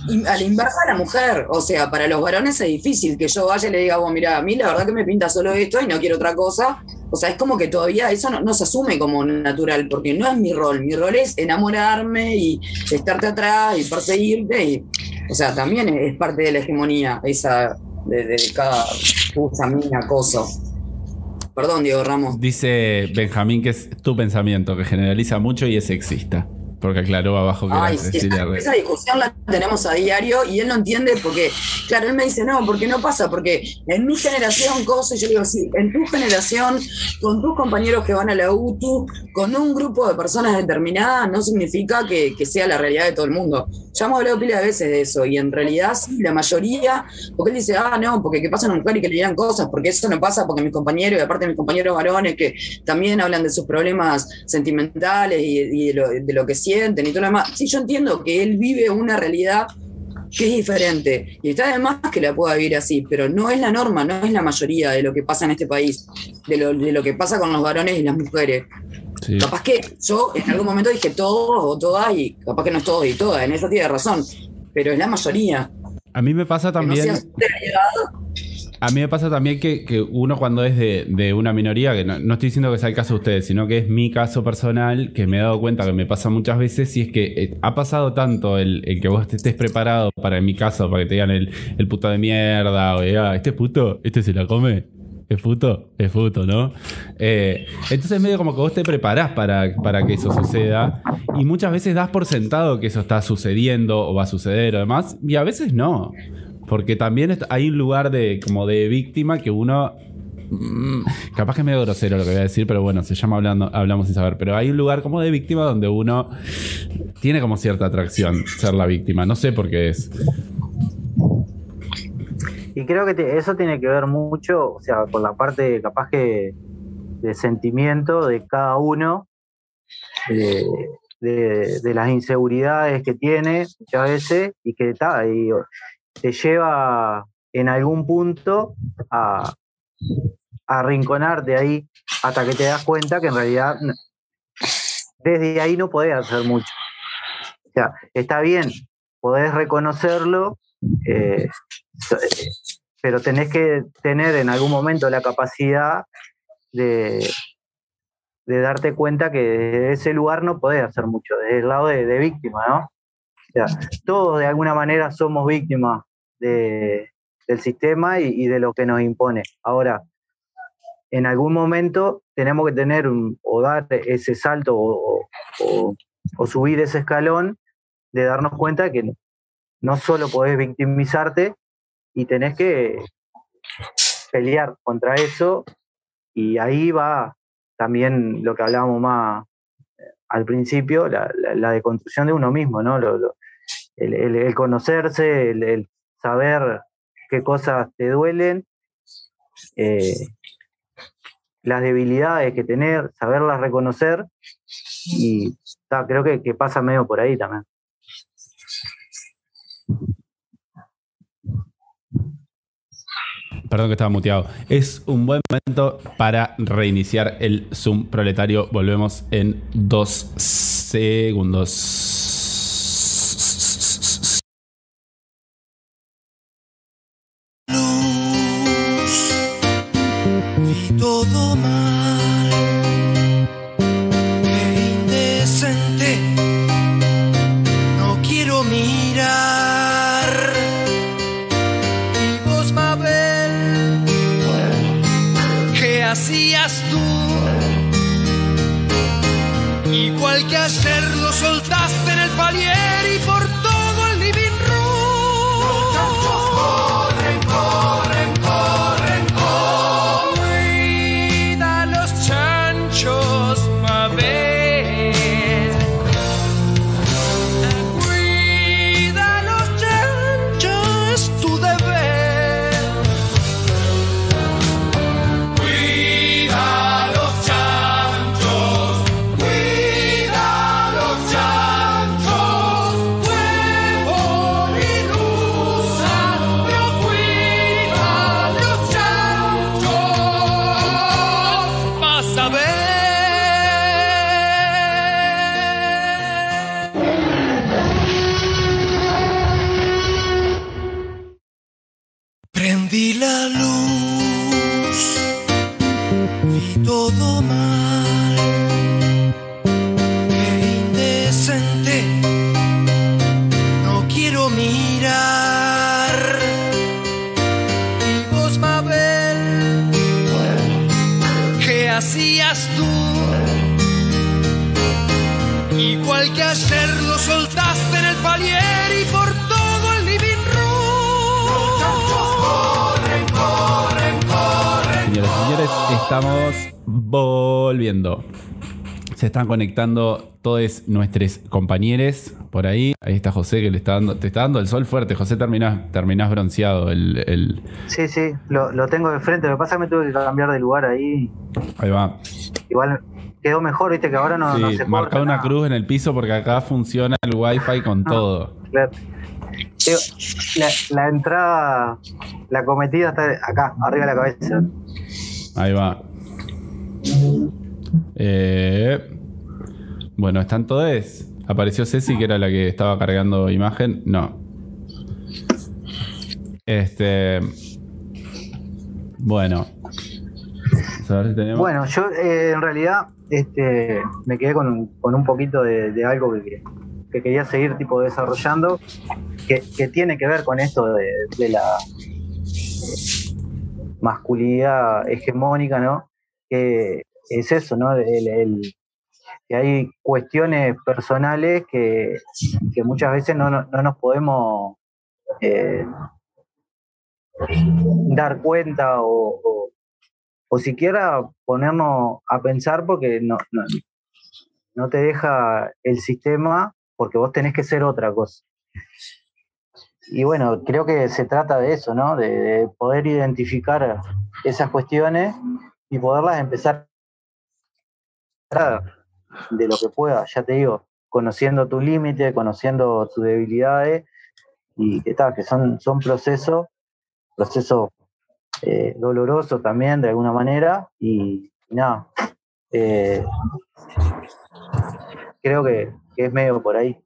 Speaker 5: y a la inversa a la mujer. O sea, para los varones es difícil que yo vaya y le diga, vos, mira, a mí la verdad que me pinta solo esto y no quiero otra cosa. O sea, es como que todavía eso no, se asume como natural, porque no es mi rol. Mi rol es enamorarme y estarte atrás y perseguirte. Y, o sea, también es parte de la hegemonía esa de, de cada puta, mina, cosa. Perdón, Diego Ramos.
Speaker 3: Dice Benjamín que es tu pensamiento, que generaliza mucho y es sexista. Porque aclaró abajo que
Speaker 5: Ay, esa, discusión la tenemos a diario y él no entiende porque, claro, él me dice, no, porque no pasa, porque en mi generación, cosas, yo digo, sí, en tu generación, con tus compañeros que van a la UTU, con un grupo de personas determinadas, no significa que, sea la realidad de todo el mundo. Ya hemos hablado pila de veces de eso y en realidad sí, la mayoría, porque él dice, ah, no, porque que pasa una mujer y que le digan cosas, porque eso no pasa porque mis compañeros, y aparte mis compañeros varones que también hablan de sus problemas sentimentales y, de, lo, de lo que sienten y todo lo demás. Sí, yo entiendo que él vive una realidad que es diferente. Y está además que la pueda vivir así, pero no es la norma, no es la mayoría de lo que pasa en este país, de lo, que pasa con los varones y las mujeres. Capaz que yo en algún momento dije todos o todas, y capaz que no es todos y todas, en eso tiene razón, pero es la mayoría.
Speaker 3: A mí me pasa también. A mí me pasa también que, uno cuando es de, una minoría, que no, estoy diciendo que sea el caso de ustedes, sino que es mi caso personal, que me he dado cuenta que me pasa muchas veces, y es que eh, ha pasado tanto el, que vos estés preparado para, mi caso, para que te digan el, el puto de mierda, o ah, este puto, este se la come, es puto, es puto, ¿no? Eh, entonces medio como que vos te preparás para, para, que eso suceda y muchas veces das por sentado que eso está sucediendo o va a suceder o demás y a veces no. Porque también hay un lugar de como de víctima que uno mm, capaz que es medio grosero lo que voy a decir, pero bueno, se llama hablando, hablamos sin saber. Pero hay un lugar como de víctima donde uno tiene como cierta atracción ser la víctima. No sé por qué es.
Speaker 6: Y creo que eso tiene que ver mucho, o sea, con la parte capaz que de sentimiento de cada uno, de, las inseguridades que tiene muchas veces y que está, y, te lleva en algún punto a, arrinconarte ahí hasta que te das cuenta que en realidad desde ahí no podés hacer mucho. O sea, está bien, podés reconocerlo, eh, pero tenés que tener en algún momento la capacidad de, de darte cuenta que desde ese lugar no podés hacer mucho, desde el lado de, de víctima, ¿no? Todos de alguna manera somos víctimas del sistema y, de lo que nos impone. Ahora, en algún momento tenemos que tener o dar ese salto o, subir ese escalón de darnos cuenta que no, solo podés victimizarte y tenés que pelear contra eso y ahí va también lo que hablábamos más eh, al principio, la, la, deconstrucción de uno mismo, ¿no? El, conocerse, el, saber qué cosas te duelen, eh, las debilidades que tener, saberlas reconocer y creo que, que pasa medio por ahí también.
Speaker 3: Perdón que estaba muteado. Es un buen momento para reiniciar el Zoom proletario. Volvemos en dos segundos.
Speaker 1: Todo mal.
Speaker 3: Se están conectando todos nuestros compañeros por ahí. Ahí está José que le está dando, te está dando el sol fuerte. José, terminás, terminás bronceado. El, el-
Speaker 6: Sí, sí, lo, lo tengo de frente. Lo que pasa es que me tuve que cambiar de lugar ahí.
Speaker 3: ahí va.
Speaker 6: Igual quedó mejor, viste que ahora no, no
Speaker 3: Sí,
Speaker 6: se
Speaker 3: marca una
Speaker 6: nada.
Speaker 3: cruz en el piso porque acá funciona el wifi con todo.
Speaker 6: Claro. La, la entrada, la cometida está acá, arriba de la cabeza.
Speaker 3: Ahí va. Eh, bueno, están todos. Apareció Ceci, que era la que estaba cargando imagen. No. Este. Bueno. Vamos a ver si tenemos.
Speaker 6: Bueno, yo eh, en realidad este, me quedé con, un- con un poquito de, de algo que, que quería seguir tipo desarrollando, que, que tiene que ver con esto de, de la eh, masculinidad hegemónica, ¿no? Que es eso, ¿no? El- que hay cuestiones personales que, que muchas veces no, no- no nos podemos eh, dar cuenta o, o- siquiera ponernos a pensar porque no, no, no te deja el sistema porque vos tenés que ser otra cosa. Y bueno, creo que se trata de eso, ¿no? De, de poder identificar esas cuestiones y poderlas empezar de lo que pueda, ya te digo, conociendo tu límite, conociendo tus debilidades y que tal, que son, son procesos, procesos eh, doloroso también de alguna manera y, nada, eh, creo que es medio por ahí.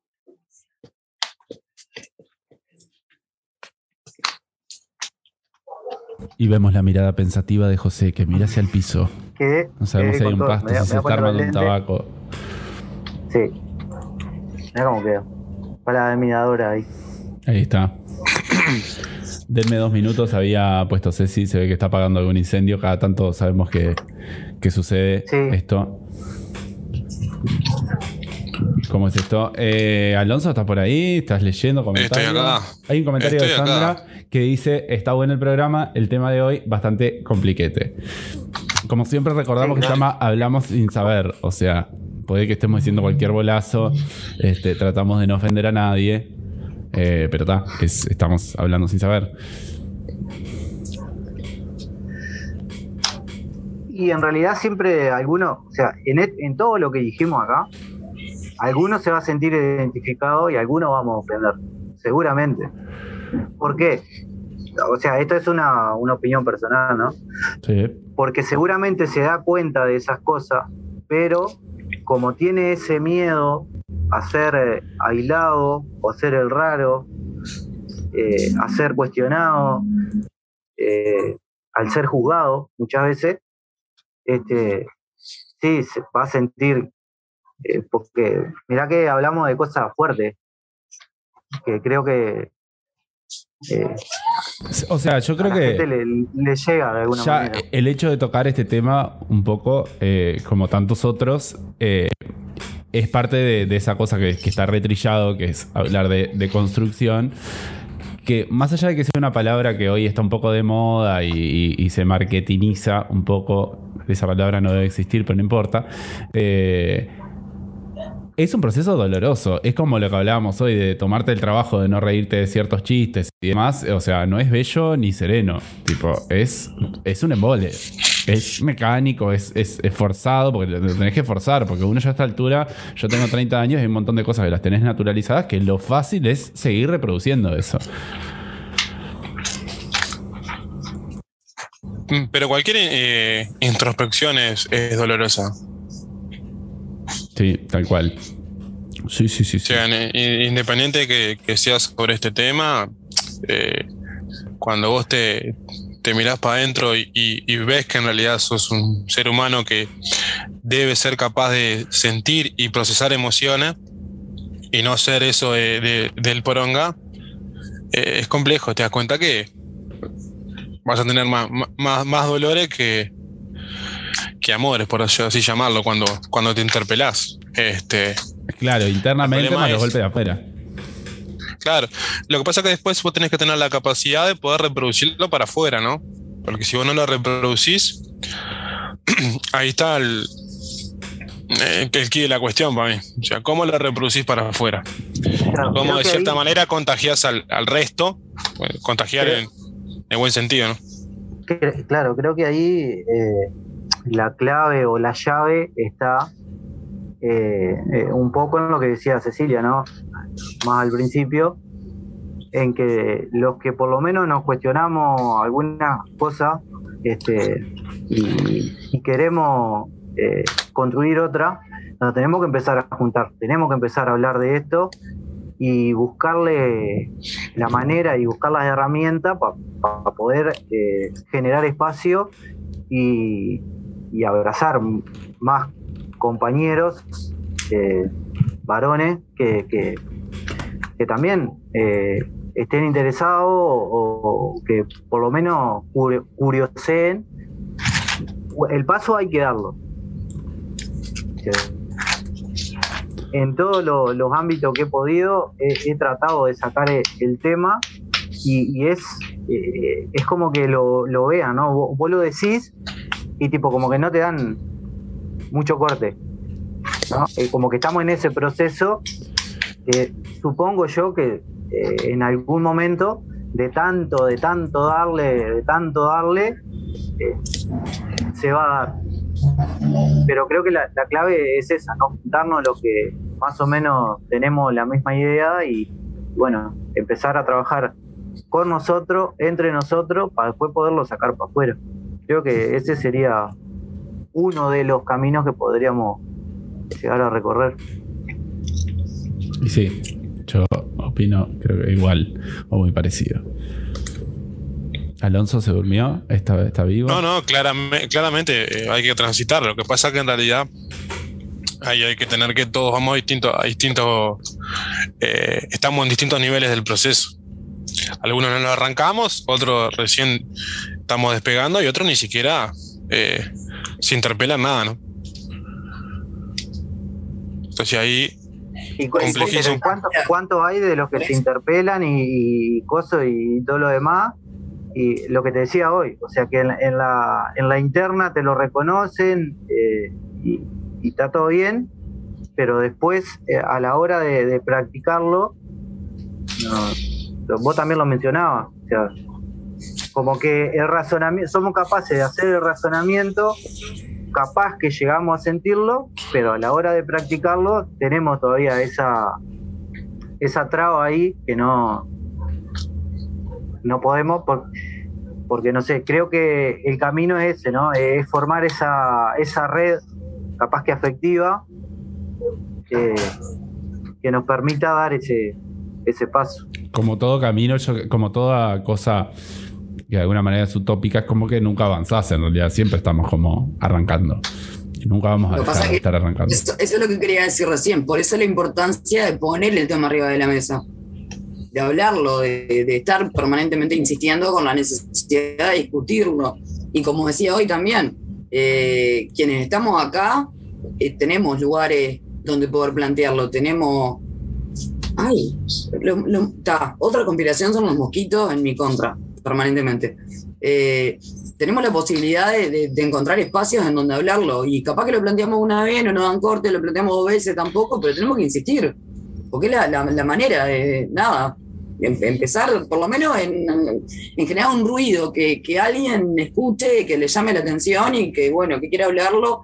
Speaker 3: Y vemos la mirada pensativa de José que mira hacia el piso.
Speaker 6: Que,
Speaker 3: No sabemos
Speaker 6: eh,
Speaker 3: si hay un pasto, si se está armando un tabaco.
Speaker 6: Sí. Mira cómo quedó. Para la miradora ahí.
Speaker 3: Ahí está. Denme dos minutos, había puesto Ceci, se ve que está apagando algún incendio. Cada tanto sabemos que, que sucede
Speaker 6: Sí.
Speaker 3: esto. ¿Cómo es esto? Eh, Alonso, ¿estás por ahí? ¿Estás leyendo comentarios?
Speaker 4: Estoy acá.
Speaker 3: Hay un comentario de
Speaker 4: Estoy acá.
Speaker 3: Que dice: Está bueno el programa, el tema de hoy bastante compliquete. Como siempre, recordamos que se llama Hablamos sin saber. O sea, puede que estemos diciendo cualquier bolazo. Este, tratamos de no ofender a nadie. eh, pero está, estamos hablando sin saber.
Speaker 6: Y en realidad siempre alguno, o sea, en, et- en todo lo que dijimos acá, alguno se va a sentir identificado y alguno vamos a ofender, seguramente. ¿Por qué? O sea, esto es una, una opinión personal, ¿no?
Speaker 3: Sí.
Speaker 6: Porque seguramente se da cuenta de esas cosas, pero como tiene ese miedo a ser eh, aislado o a ser el raro, eh, a ser cuestionado, eh, al ser juzgado muchas veces, este, sí, se va a sentir, eh, porque mirá que hablamos de cosas fuertes, que creo que eh,
Speaker 3: O sea, yo
Speaker 6: a
Speaker 3: creo
Speaker 6: la
Speaker 3: que.
Speaker 6: gente le, le llega de alguna
Speaker 3: ya
Speaker 6: manera.
Speaker 3: el hecho de tocar este tema un poco, eh, como tantos otros, eh, es parte de, de esa cosa que, que está retrillado, que es hablar de, de construcción. Que más allá de que sea una palabra que hoy está un poco de moda y, y- y se marketiniza un poco, esa palabra no debe existir, pero no importa. eh, es un proceso doloroso. Es como lo que hablábamos hoy de tomarte el trabajo de no reírte de ciertos chistes y demás. O sea, no es bello ni sereno. Tipo, es, es un embole. Es mecánico, es, es, forzado, porque lo tenés que forzar, porque uno ya a esta altura, yo tengo 30 años y hay un montón de cosas que las tenés naturalizadas, que lo fácil es seguir reproduciendo eso.
Speaker 4: Mm, Pero cualquier eh, introspección es, es dolorosa.
Speaker 3: Sí, tal cual. Sí, sí, sí.
Speaker 4: O sea, independiente que, que sea sobre este tema, eh, cuando vos te, te mirás para adentro y, ves que en realidad sos un ser humano que debe ser capaz de sentir y procesar emociones y no ser eso de- de- del poronga, eh, es complejo. Te das cuenta que vas a tener más, más dolores que, que amores, por así llamarlo, cuando, cuando te interpelás. Este,
Speaker 3: Claro, internamente
Speaker 4: El
Speaker 3: más los
Speaker 4: es-
Speaker 3: golpes de afuera.
Speaker 4: Claro, lo que pasa es que después vos tenés que tener la capacidad de poder reproducirlo para afuera, ¿no? Porque si vos no lo reproducís, ahí está el, eh, el key de la cuestión para mí. O sea, ¿cómo lo reproducís para afuera?
Speaker 6: Claro,
Speaker 4: ¿Cómo de cierta
Speaker 6: ahí-
Speaker 4: manera contagias al, al resto? Bueno, contagiar
Speaker 6: Creo-
Speaker 4: en, en buen sentido, ¿no?
Speaker 6: Claro, creo que ahí eh, la clave o la llave está eh, eh, un poco en lo que decía Cecilia, ¿no? Más al principio, en que los que por lo menos nos cuestionamos algunas cosas este, y, queremos eh, construir otra, nos tenemos que empezar a juntar, tenemos que empezar a hablar de esto y buscarle la manera y buscar las herramientas para poder generar espacio y, y abrazar más compañeros eh, varones que, que- también eh, estén interesados o, que por lo menos curi- curioseen. El paso hay que darlo. En todos lo- los ámbitos que he podido, he, tratado de sacar el, el tema y, es, eh, es como que lo, lo vean, ¿no? Vos lo decís y tipo como que no te dan mucho corte. Eh, como que estamos en ese proceso. supongo yo que eh, en algún momento de tanto, de tanto darle, de tanto darle, eh, se va a dar. Pero creo que la, la clave es esa, ¿no? Juntarnos los que más o menos tenemos la misma idea y, bueno, empezar a trabajar con nosotros, entre nosotros, para después poderlo sacar para afuera. Creo que ese sería uno de los caminos que podríamos llegar a recorrer.
Speaker 3: Y sí, yo opino, creo que igual o muy parecido. Alonso se durmió, está, está vivo.
Speaker 4: No, no, claramente, claramente eh, hay que transitar. Lo que pasa es que en realidad ahí hay que tener que todos vamos a distintos, a distintos, eh, estamos en distintos niveles del proceso. Algunos no lo arrancamos, otros recién estamos despegando y otros ni siquiera eh, se interpelan nada, ¿no? Entonces ahí
Speaker 6: ¿Y cu-
Speaker 4: Complejísimo.
Speaker 6: ¿cuántos, cuántos hay de los que se interpelan y, y cosas y todo lo demás? Y lo que te decía hoy, o sea que en, la- en la, en la interna te lo reconocen eh, y, y está todo bien, pero después eh, a la hora de, de practicarlo, no, vos también lo mencionabas, o sea, como que el razonamiento, somos capaces de hacer el razonamiento, capaz que llegamos a sentirlo, pero a la hora de practicarlo tenemos todavía esa esa traba ahí que no no podemos por- porque no sé, creo que el camino es ese, ¿no? Es formar esa, esa red capaz que afectiva que, que nos permita dar ese, ese paso.
Speaker 3: Como todo camino, yo- como toda cosa que de alguna manera es utópica, es como que nunca avanzás en realidad. Siempre estamos como arrancando. Y nunca vamos a dejar de estar arrancando.
Speaker 5: Eso, eso es lo que quería decir recién. Por eso la importancia de poner el tema arriba de la mesa. De hablarlo, de, de estar permanentemente insistiendo con la necesidad de discutirlo. Y como decía hoy también, eh, quienes estamos acá eh, tenemos lugares donde poder plantearlo. Tenemos. Ay, lo- lo- ta, otra conspiración son los mosquitos en mi contra, permanentemente. Eh, tenemos la posibilidad de, encontrar espacios en donde hablarlo y capaz que lo planteamos una vez, no nos dan corte, lo planteamos dos veces tampoco, pero tenemos que insistir, porque es la, la- manera de, nada, em- empezar por lo menos en, en generar un ruido, que, que alguien escuche, que le llame la atención y que, bueno, que quiera hablarlo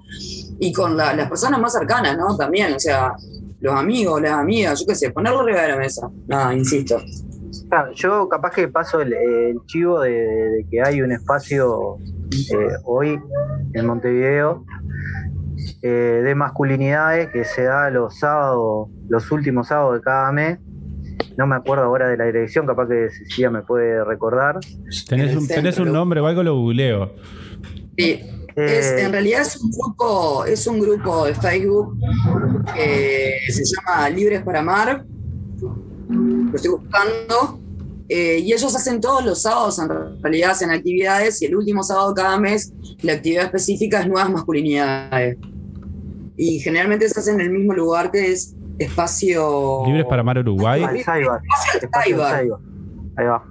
Speaker 5: y con la- las personas más cercanas, ¿no? También, o sea, los amigos, las amigas, yo qué sé, ponerlo arriba de la mesa, nada, insisto.
Speaker 6: Claro, yo capaz que paso el, el chivo de, de que hay un espacio eh, hoy en Montevideo eh, de masculinidades que se da los sábados, los últimos sábados de cada mes. no me acuerdo ahora de la dirección, capaz que Cecilia me puede recordar.
Speaker 3: ¿Tenés un, tenés un nombre o algo? Lo googleo.
Speaker 5: Sí, es, en realidad es un grupo, es un grupo de Facebook que se llama Libres para Amar. Lo estoy buscando. Eh, y ellos hacen todos los sábados, en realidad hacen actividades, y el último sábado de cada mes la actividad específica es nuevas masculinidades. Y generalmente se hace en el mismo lugar que es espacio.
Speaker 3: Libres para Amar Uruguay.
Speaker 5: Espacio.
Speaker 6: Ahí va.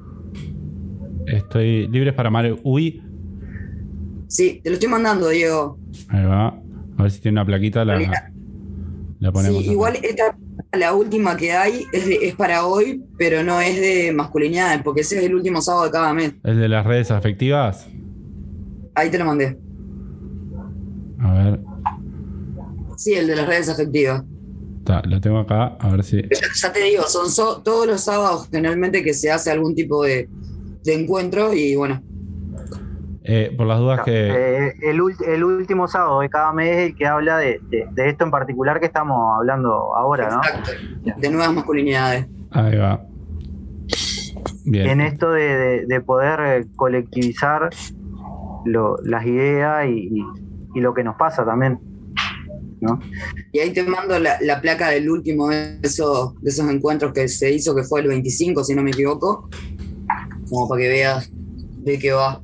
Speaker 3: Estoy Libres para Amar Uy.
Speaker 5: Sí, te lo estoy mandando, Diego.
Speaker 3: Ahí va. A ver si tiene una plaquita. La, la ponemos.
Speaker 5: Sí, igual esta, la última que hay es, de- es para hoy, pero no es de masculinidad, porque ese es el último sábado de cada mes.
Speaker 3: ¿El de las redes afectivas?
Speaker 5: Ahí te lo mandé.
Speaker 3: A ver.
Speaker 5: Sí, el de las redes afectivas.
Speaker 3: Está, lo tengo acá. A ver si.
Speaker 5: Ya, ya te digo, son so- todos los sábados generalmente que se hace algún tipo de, de encuentro y bueno,
Speaker 3: Eh, por las dudas que.
Speaker 6: Eh, el, el último sábado de cada mes es el que habla de, de- de esto en particular que estamos hablando ahora, ¿no?
Speaker 5: exacto, de nuevas masculinidades.
Speaker 3: Ahí va. Bien.
Speaker 6: En esto de, de- de poder colectivizar lo- las ideas y, y- y lo que nos pasa también, ¿no?
Speaker 5: Y ahí te mando la, la placa del último de esos, de esos encuentros que se hizo, que fue el 25, si no me equivoco, como para que veas de qué va.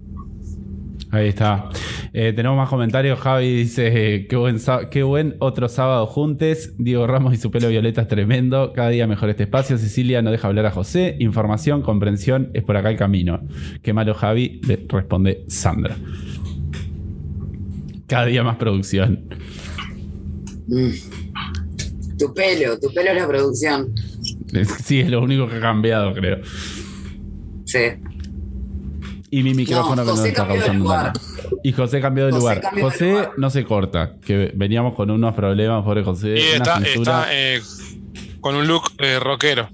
Speaker 3: Ahí está. Eh, tenemos más comentarios. Javi dice: eh, qué, buen qué buen otro sábado juntes. Diego Ramos y su pelo violeta es tremendo. Cada día mejor este espacio. Cecilia no deja hablar a José. Información, comprensión, es por acá el camino. Qué malo, Javi, le responde Sandra. Cada día más producción.
Speaker 5: Mm. Tu pelo, tu pelo es la producción.
Speaker 3: Sí, es lo único que ha cambiado, creo.
Speaker 5: Sí.
Speaker 3: Y mi micrófono que no
Speaker 5: José
Speaker 3: está
Speaker 5: cambió de
Speaker 3: causando nada. Y José cambió de
Speaker 5: José
Speaker 3: lugar.
Speaker 5: cambió de
Speaker 3: José
Speaker 5: lugar.
Speaker 3: no se corta, que veníamos con unos problemas, pobre José.
Speaker 4: Y está, está eh, con un look eh, rockero,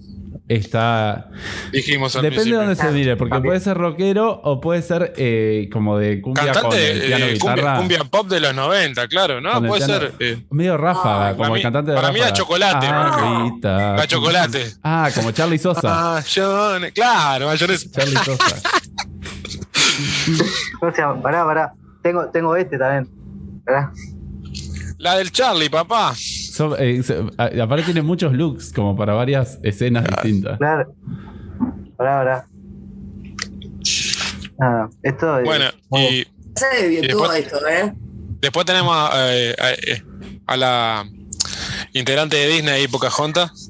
Speaker 3: Está-
Speaker 4: dijimos al
Speaker 3: Depende de dónde se mire, porque puede ser rockero o puede ser eh, como de cumbia con
Speaker 4: Cantante
Speaker 3: el
Speaker 4: de,
Speaker 3: piano
Speaker 4: de
Speaker 3: guitarra.
Speaker 4: cumbia, cumbia pop de los 90, claro, ¿no?
Speaker 3: con
Speaker 4: Puede
Speaker 3: piano-
Speaker 4: ser. eh,
Speaker 3: Medio ráfaga,
Speaker 5: Ah,
Speaker 3: como
Speaker 4: para
Speaker 3: el
Speaker 4: mí-
Speaker 3: cantante de
Speaker 4: para mí era
Speaker 3: ráfaga.
Speaker 4: chocolate,
Speaker 3: Ah, Rita.
Speaker 4: la chocolate.
Speaker 3: Ah, como Charlie Sosa.
Speaker 4: Mayonesa, claro, mayonesa.
Speaker 3: Charlie Sosa.
Speaker 6: O sea, pará, pará. Tengo, tengo este también. Pará.
Speaker 4: La del Charlie, papá.
Speaker 3: Son- eh, a- aparte tiene muchos looks, como para varias escenas distintas.
Speaker 6: Claro. Pará, pará. Nada, esto es.
Speaker 4: Bueno, y
Speaker 5: Se
Speaker 4: después-
Speaker 5: esto, ¿eh?
Speaker 4: después tenemos a, eh, a- eh, a la integrante de Disney, Pocahontas.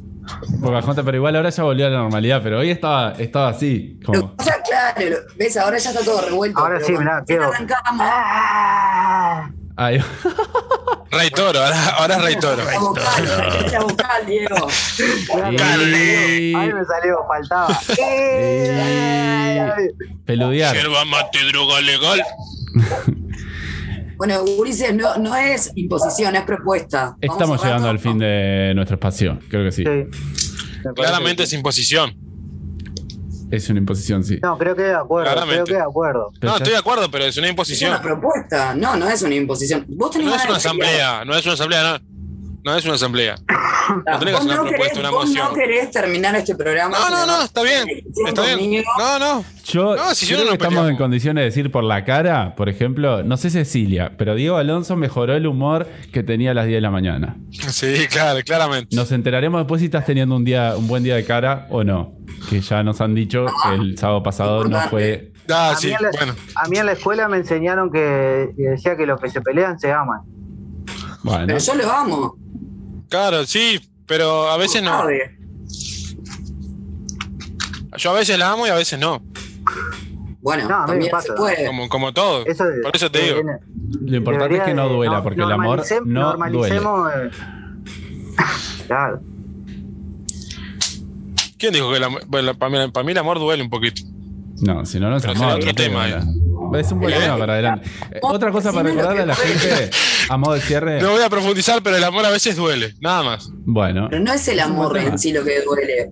Speaker 3: Pocahontas, pero igual ahora ya volvió a la normalidad, pero hoy estaba, estaba así. Como,
Speaker 5: que pasa, claro, lo- ves, ahora ya está todo revuelto.
Speaker 6: Ahora sí, mirá, quedo-
Speaker 5: arrancamos,
Speaker 3: Ay,
Speaker 4: Rey Toro, ahora, ahora es Rey Toro.
Speaker 5: la vocal, la vocal, Diego.
Speaker 3: y-
Speaker 6: Ahí me salió, faltaba.
Speaker 3: Peludear.
Speaker 4: Yerba mate, droga legal.
Speaker 5: Bueno, Ulises, no, no es imposición, es propuesta. Vamos
Speaker 3: Estamos llegando al fin de nuestro espacio, creo que sí.
Speaker 4: Claramente
Speaker 6: que
Speaker 4: es imposición.
Speaker 3: Es una imposición, sí.
Speaker 6: No, creo que de acuerdo.
Speaker 4: Claramente.
Speaker 6: Creo que de acuerdo.
Speaker 4: No, estoy de acuerdo, pero es una
Speaker 5: Es
Speaker 4: imposición.
Speaker 5: una propuesta. No, no es una imposición. Vos tenés
Speaker 4: No es una asamblea, no es una asamblea, no. No es una asamblea. No tenés que
Speaker 5: Vos
Speaker 4: hacer una
Speaker 5: no
Speaker 4: propuesta,
Speaker 5: querés-
Speaker 4: una
Speaker 5: vos
Speaker 4: moción.
Speaker 5: no querés terminar este programa.
Speaker 4: No, no, no, está bien. Está bien.
Speaker 5: conmigo.
Speaker 4: No, no.
Speaker 3: Yo
Speaker 4: No, si yo
Speaker 3: creo
Speaker 4: no
Speaker 3: que estamos en condiciones de decir por la cara, por ejemplo, no sé Cecilia, pero Diego Alonso mejoró el humor que tenía a las 10 de la mañana.
Speaker 4: Sí, claro, claramente.
Speaker 3: Nos enteraremos después si estás teniendo un día, un buen día de cara o no. Que ya nos han dicho que el sábado pasado no fue.
Speaker 4: Ah,
Speaker 6: A
Speaker 4: sí,
Speaker 6: mí en la-
Speaker 4: bueno.
Speaker 6: A mí en la escuela me enseñaron que decía que los que se pelean se aman.
Speaker 3: Bueno,
Speaker 5: Pero yo lo amo.
Speaker 4: Claro, sí, pero a veces no. Yo a veces la amo y a veces no.
Speaker 5: Bueno,
Speaker 6: No, a mí me
Speaker 5: también
Speaker 6: pasa.
Speaker 5: se puede.
Speaker 4: Como, como todo.
Speaker 6: Eso de-
Speaker 4: Por eso te digo.
Speaker 3: lo importante es que no duela,
Speaker 6: no-
Speaker 3: porque el amor no
Speaker 6: normalicemos, eh, Claro.
Speaker 4: ¿Quién dijo que el amor- bueno, para, mí, para mí el amor duele un poquito?
Speaker 3: No, si no, no es
Speaker 4: Pero
Speaker 3: amor.
Speaker 4: será otro tema.
Speaker 3: Es un buen tema para adelante. Eh, Otra cosa para recordarle a la gente, a modo de cierre.
Speaker 4: No voy a profundizar, pero el amor a veces duele, nada más.
Speaker 3: Bueno,
Speaker 5: Pero no es el amor en sí lo que duele.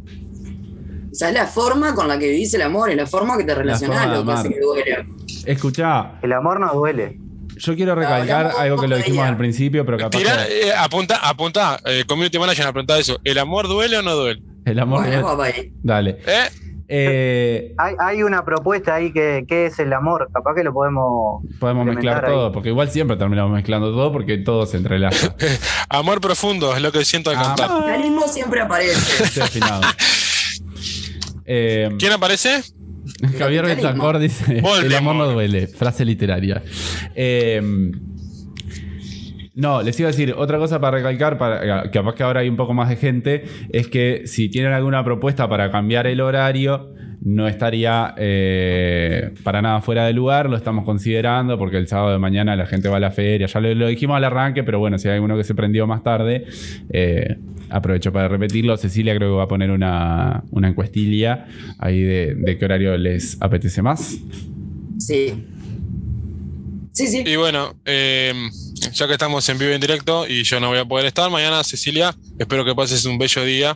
Speaker 5: O sea, es la forma con la que vivís el amor, es la forma que te relacionás lo que hace que duele.
Speaker 3: escuchá,
Speaker 6: El amor no duele.
Speaker 3: yo quiero recalcar
Speaker 5: No,
Speaker 3: algo que lo dijimos al principio, pero capaz
Speaker 4: Tira,
Speaker 3: que
Speaker 4: eh, apunta, apunta. Eh, community manager ha preguntado eso. ¿El amor duele o no duele?
Speaker 3: El amor
Speaker 5: Bueno,
Speaker 3: duele. Dale.
Speaker 4: ¿Eh?
Speaker 3: Eh,
Speaker 6: Hay, hay una propuesta ahí que, que es el amor. Capaz que lo podemos.
Speaker 3: podemos mezclar
Speaker 6: ahí.
Speaker 3: todo, porque igual siempre terminamos mezclando todo porque todo se entrelaza.
Speaker 4: Amor profundo es lo que siento al
Speaker 3: Ah,
Speaker 4: cantar.
Speaker 5: El realismo siempre aparece.
Speaker 3: Eh,
Speaker 4: ¿Quién aparece?
Speaker 3: Javier
Speaker 5: capitalismo.
Speaker 3: Betancor dice: El amor no duele. Frase literaria. Eh, no, les iba a decir otra cosa para recalcar, para, capaz que ahora hay un poco más de gente, es que si tienen alguna propuesta para cambiar el horario, no estaría eh, para nada fuera de lugar, lo estamos considerando porque el sábado de mañana la gente va a la feria, ya lo, lo dijimos al arranque, pero bueno, si hay alguno que se prendió más tarde, eh, aprovecho para repetirlo, Cecilia creo que va a poner una, una encuestilla ahí de, de qué horario les apetece más.
Speaker 5: Sí. Sí, sí.
Speaker 4: Y bueno, eh, ya que estamos en vivo y en directo y yo no voy a poder estar, mañana Cecilia, espero que pases un bello día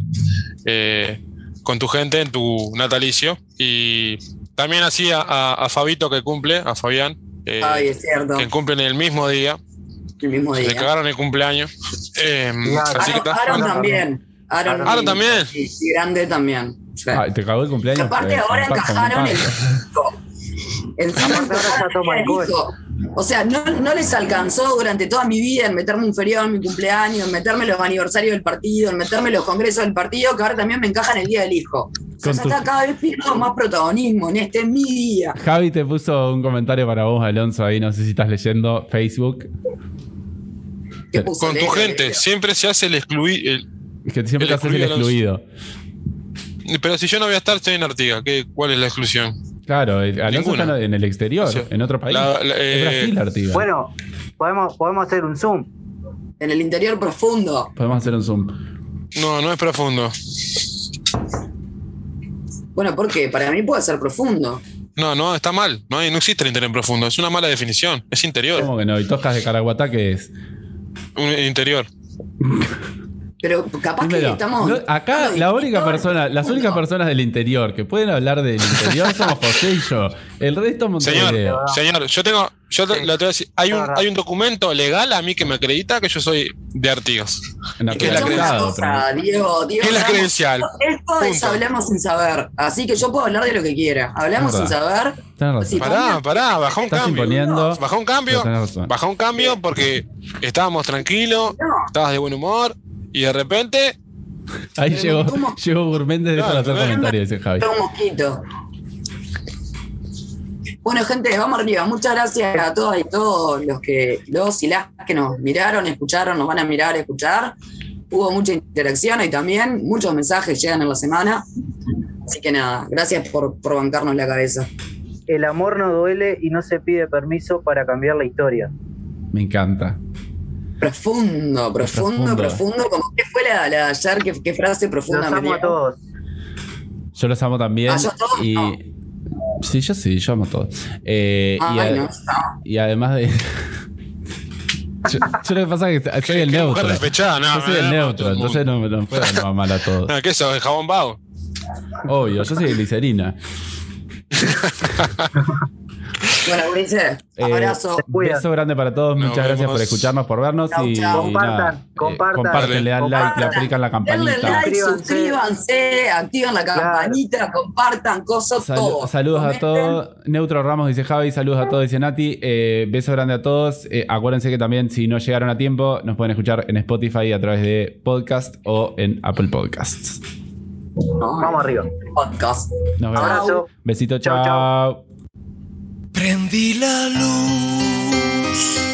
Speaker 4: eh, con tu gente en tu natalicio. Y también así a, a- a Fabito que cumple, a Fabián, eh,
Speaker 5: Ay, es cierto.
Speaker 4: que cumplen el mismo día,
Speaker 5: El mismo
Speaker 4: se le
Speaker 5: día.
Speaker 4: cagaron el cumpleaños. Eh,
Speaker 6: Claro.
Speaker 4: así que
Speaker 5: Aaron,
Speaker 4: está.
Speaker 5: Aaron
Speaker 6: Aaron
Speaker 5: también. Aaron,
Speaker 4: Aaron también.
Speaker 5: Sí, sí, grande también. Sí.
Speaker 3: Ah, ¿Te cagó el cumpleaños?
Speaker 5: Aparte
Speaker 3: Eh,
Speaker 5: ahora encajaron el
Speaker 6: ya toma
Speaker 5: el
Speaker 6: alcohol.
Speaker 5: hijo. O sea, no, no les alcanzó durante toda mi vida en meterme un feriado en mi cumpleaños, en meterme los aniversarios del partido, en meterme los congresos del partido, que ahora también me encajan el día del hijo. O sea,
Speaker 3: tu-
Speaker 5: está cada vez pidiendo más protagonismo en este es mi día.
Speaker 3: Javi te puso un comentario para vos, Alonso, ahí no sé si estás leyendo Facebook.
Speaker 4: Con tu gente, siempre se hace el excluir.
Speaker 3: Que siempre
Speaker 4: El
Speaker 3: te haces el
Speaker 4: excluido,
Speaker 3: excluido.
Speaker 4: pero si yo no voy a estar, estoy en Artigas. ¿Qué, ¿Cuál es la exclusión?
Speaker 3: Claro, Alonso
Speaker 4: Ninguna.
Speaker 3: está en el exterior,
Speaker 4: Sí.
Speaker 3: en otro país.
Speaker 4: La- la-
Speaker 3: es
Speaker 4: eh,
Speaker 3: Brasil, Artigas.
Speaker 6: Bueno, podemos, podemos hacer un Zoom.
Speaker 5: En el interior profundo.
Speaker 3: Podemos hacer un Zoom.
Speaker 4: No, no es profundo.
Speaker 5: Bueno, ¿por qué? Para mí puede ser profundo.
Speaker 4: No, no, está mal. No, hay, no existe el interior profundo. Es una mala definición. Es interior.
Speaker 3: ¿Cómo que no? ¿Y Toscas de Caraguatá qué es?
Speaker 4: Un interior.
Speaker 5: Pero capaz que estamos.
Speaker 3: No, acá la única persona, las únicas personas del interior que pueden hablar del interior somos José y yo. El resto
Speaker 4: Señor,
Speaker 3: Montevideo.
Speaker 4: señor, yo tengo, yo
Speaker 6: Sí.
Speaker 4: lo te voy a decir, hay un, hay un documento legal a mí que me acredita que yo soy de Artigas. ¿Qué es la
Speaker 5: Diego, Diego,
Speaker 4: ¿Qué es la credencial?
Speaker 5: Esto es
Speaker 4: Punto.
Speaker 5: hablamos sin saber. Así que yo puedo hablar de lo que quiera. Hablamos sin saber. Sí.
Speaker 4: Pará, pará, bajá un cambio.
Speaker 3: imponiendo.
Speaker 4: Bajá un cambio,
Speaker 3: pero tenés razón.
Speaker 4: bajá un cambio porque estábamos tranquilos,
Speaker 5: No.
Speaker 4: estabas de buen humor y de repente,
Speaker 3: Ahí
Speaker 5: Pero
Speaker 3: llegó,
Speaker 5: ¿cómo?
Speaker 3: llegó Gourméndez
Speaker 4: Claro,
Speaker 3: para hacer
Speaker 4: pero-
Speaker 3: comentarios, dice Javi.
Speaker 5: un mosquito. Bueno, gente, vamos arriba. Muchas gracias a todas y todos los que, los y las que nos miraron, escucharon, nos van a mirar, escuchar. Hubo mucha interacción y también muchos mensajes llegan en la semana. Así que nada, gracias por, por bancarnos la cabeza.
Speaker 6: El amor no duele y no se pide permiso para cambiar la historia.
Speaker 3: Me encanta.
Speaker 5: Profundo, profundo,
Speaker 3: Profundo.
Speaker 5: profundo. Como que fue la, la de ayer, ¿Qué, qué frase
Speaker 6: Los
Speaker 5: profunda me
Speaker 6: amo a todos.
Speaker 3: Yo los amo también.
Speaker 5: Ah, ¿yo a todos?
Speaker 3: y...
Speaker 5: No.
Speaker 3: Sí, yo sí, yo amo a todos. Eh, y,
Speaker 5: Ay, no.
Speaker 3: y además de. yo, yo lo que pasa es que soy el
Speaker 4: qué
Speaker 3: neutro.
Speaker 4: despechada, no,
Speaker 3: yo soy el neutro, entonces no, no puedo no mal a todos.
Speaker 4: ¿qué es eso? ¿El jabón vago?
Speaker 3: Obvio, yo soy glicerina.
Speaker 5: Bueno, Ulises,
Speaker 3: Eh,
Speaker 5: abrazo.
Speaker 6: Cuida.
Speaker 3: beso grande para todos,
Speaker 4: Nos
Speaker 3: muchas gracias
Speaker 4: vemos.
Speaker 3: por escucharnos, por vernos
Speaker 5: Chau,
Speaker 3: y,
Speaker 5: chau.
Speaker 3: y nada,
Speaker 6: Compartan,
Speaker 3: eh,
Speaker 6: compartan.
Speaker 3: comparten, le dan like, le aplican la
Speaker 5: Denle
Speaker 3: campanita.
Speaker 5: like,
Speaker 6: Suscríbanse.
Speaker 5: suscríbanse, activen la campanita, compartan cosas,
Speaker 3: Sal-
Speaker 5: todo.
Speaker 3: saludos a todos. Neutro Ramos dice Javi, saludos a todos, dice Nati. Eh, beso grande a todos. Eh, acuérdense que también si no llegaron a tiempo, nos pueden escuchar en Spotify a través de podcast o en Apple Podcasts.
Speaker 6: Vamos arriba.
Speaker 5: Podcast.
Speaker 3: Nos vemos.
Speaker 6: Abrazo.
Speaker 3: Besito, chao.
Speaker 1: Prendí la luz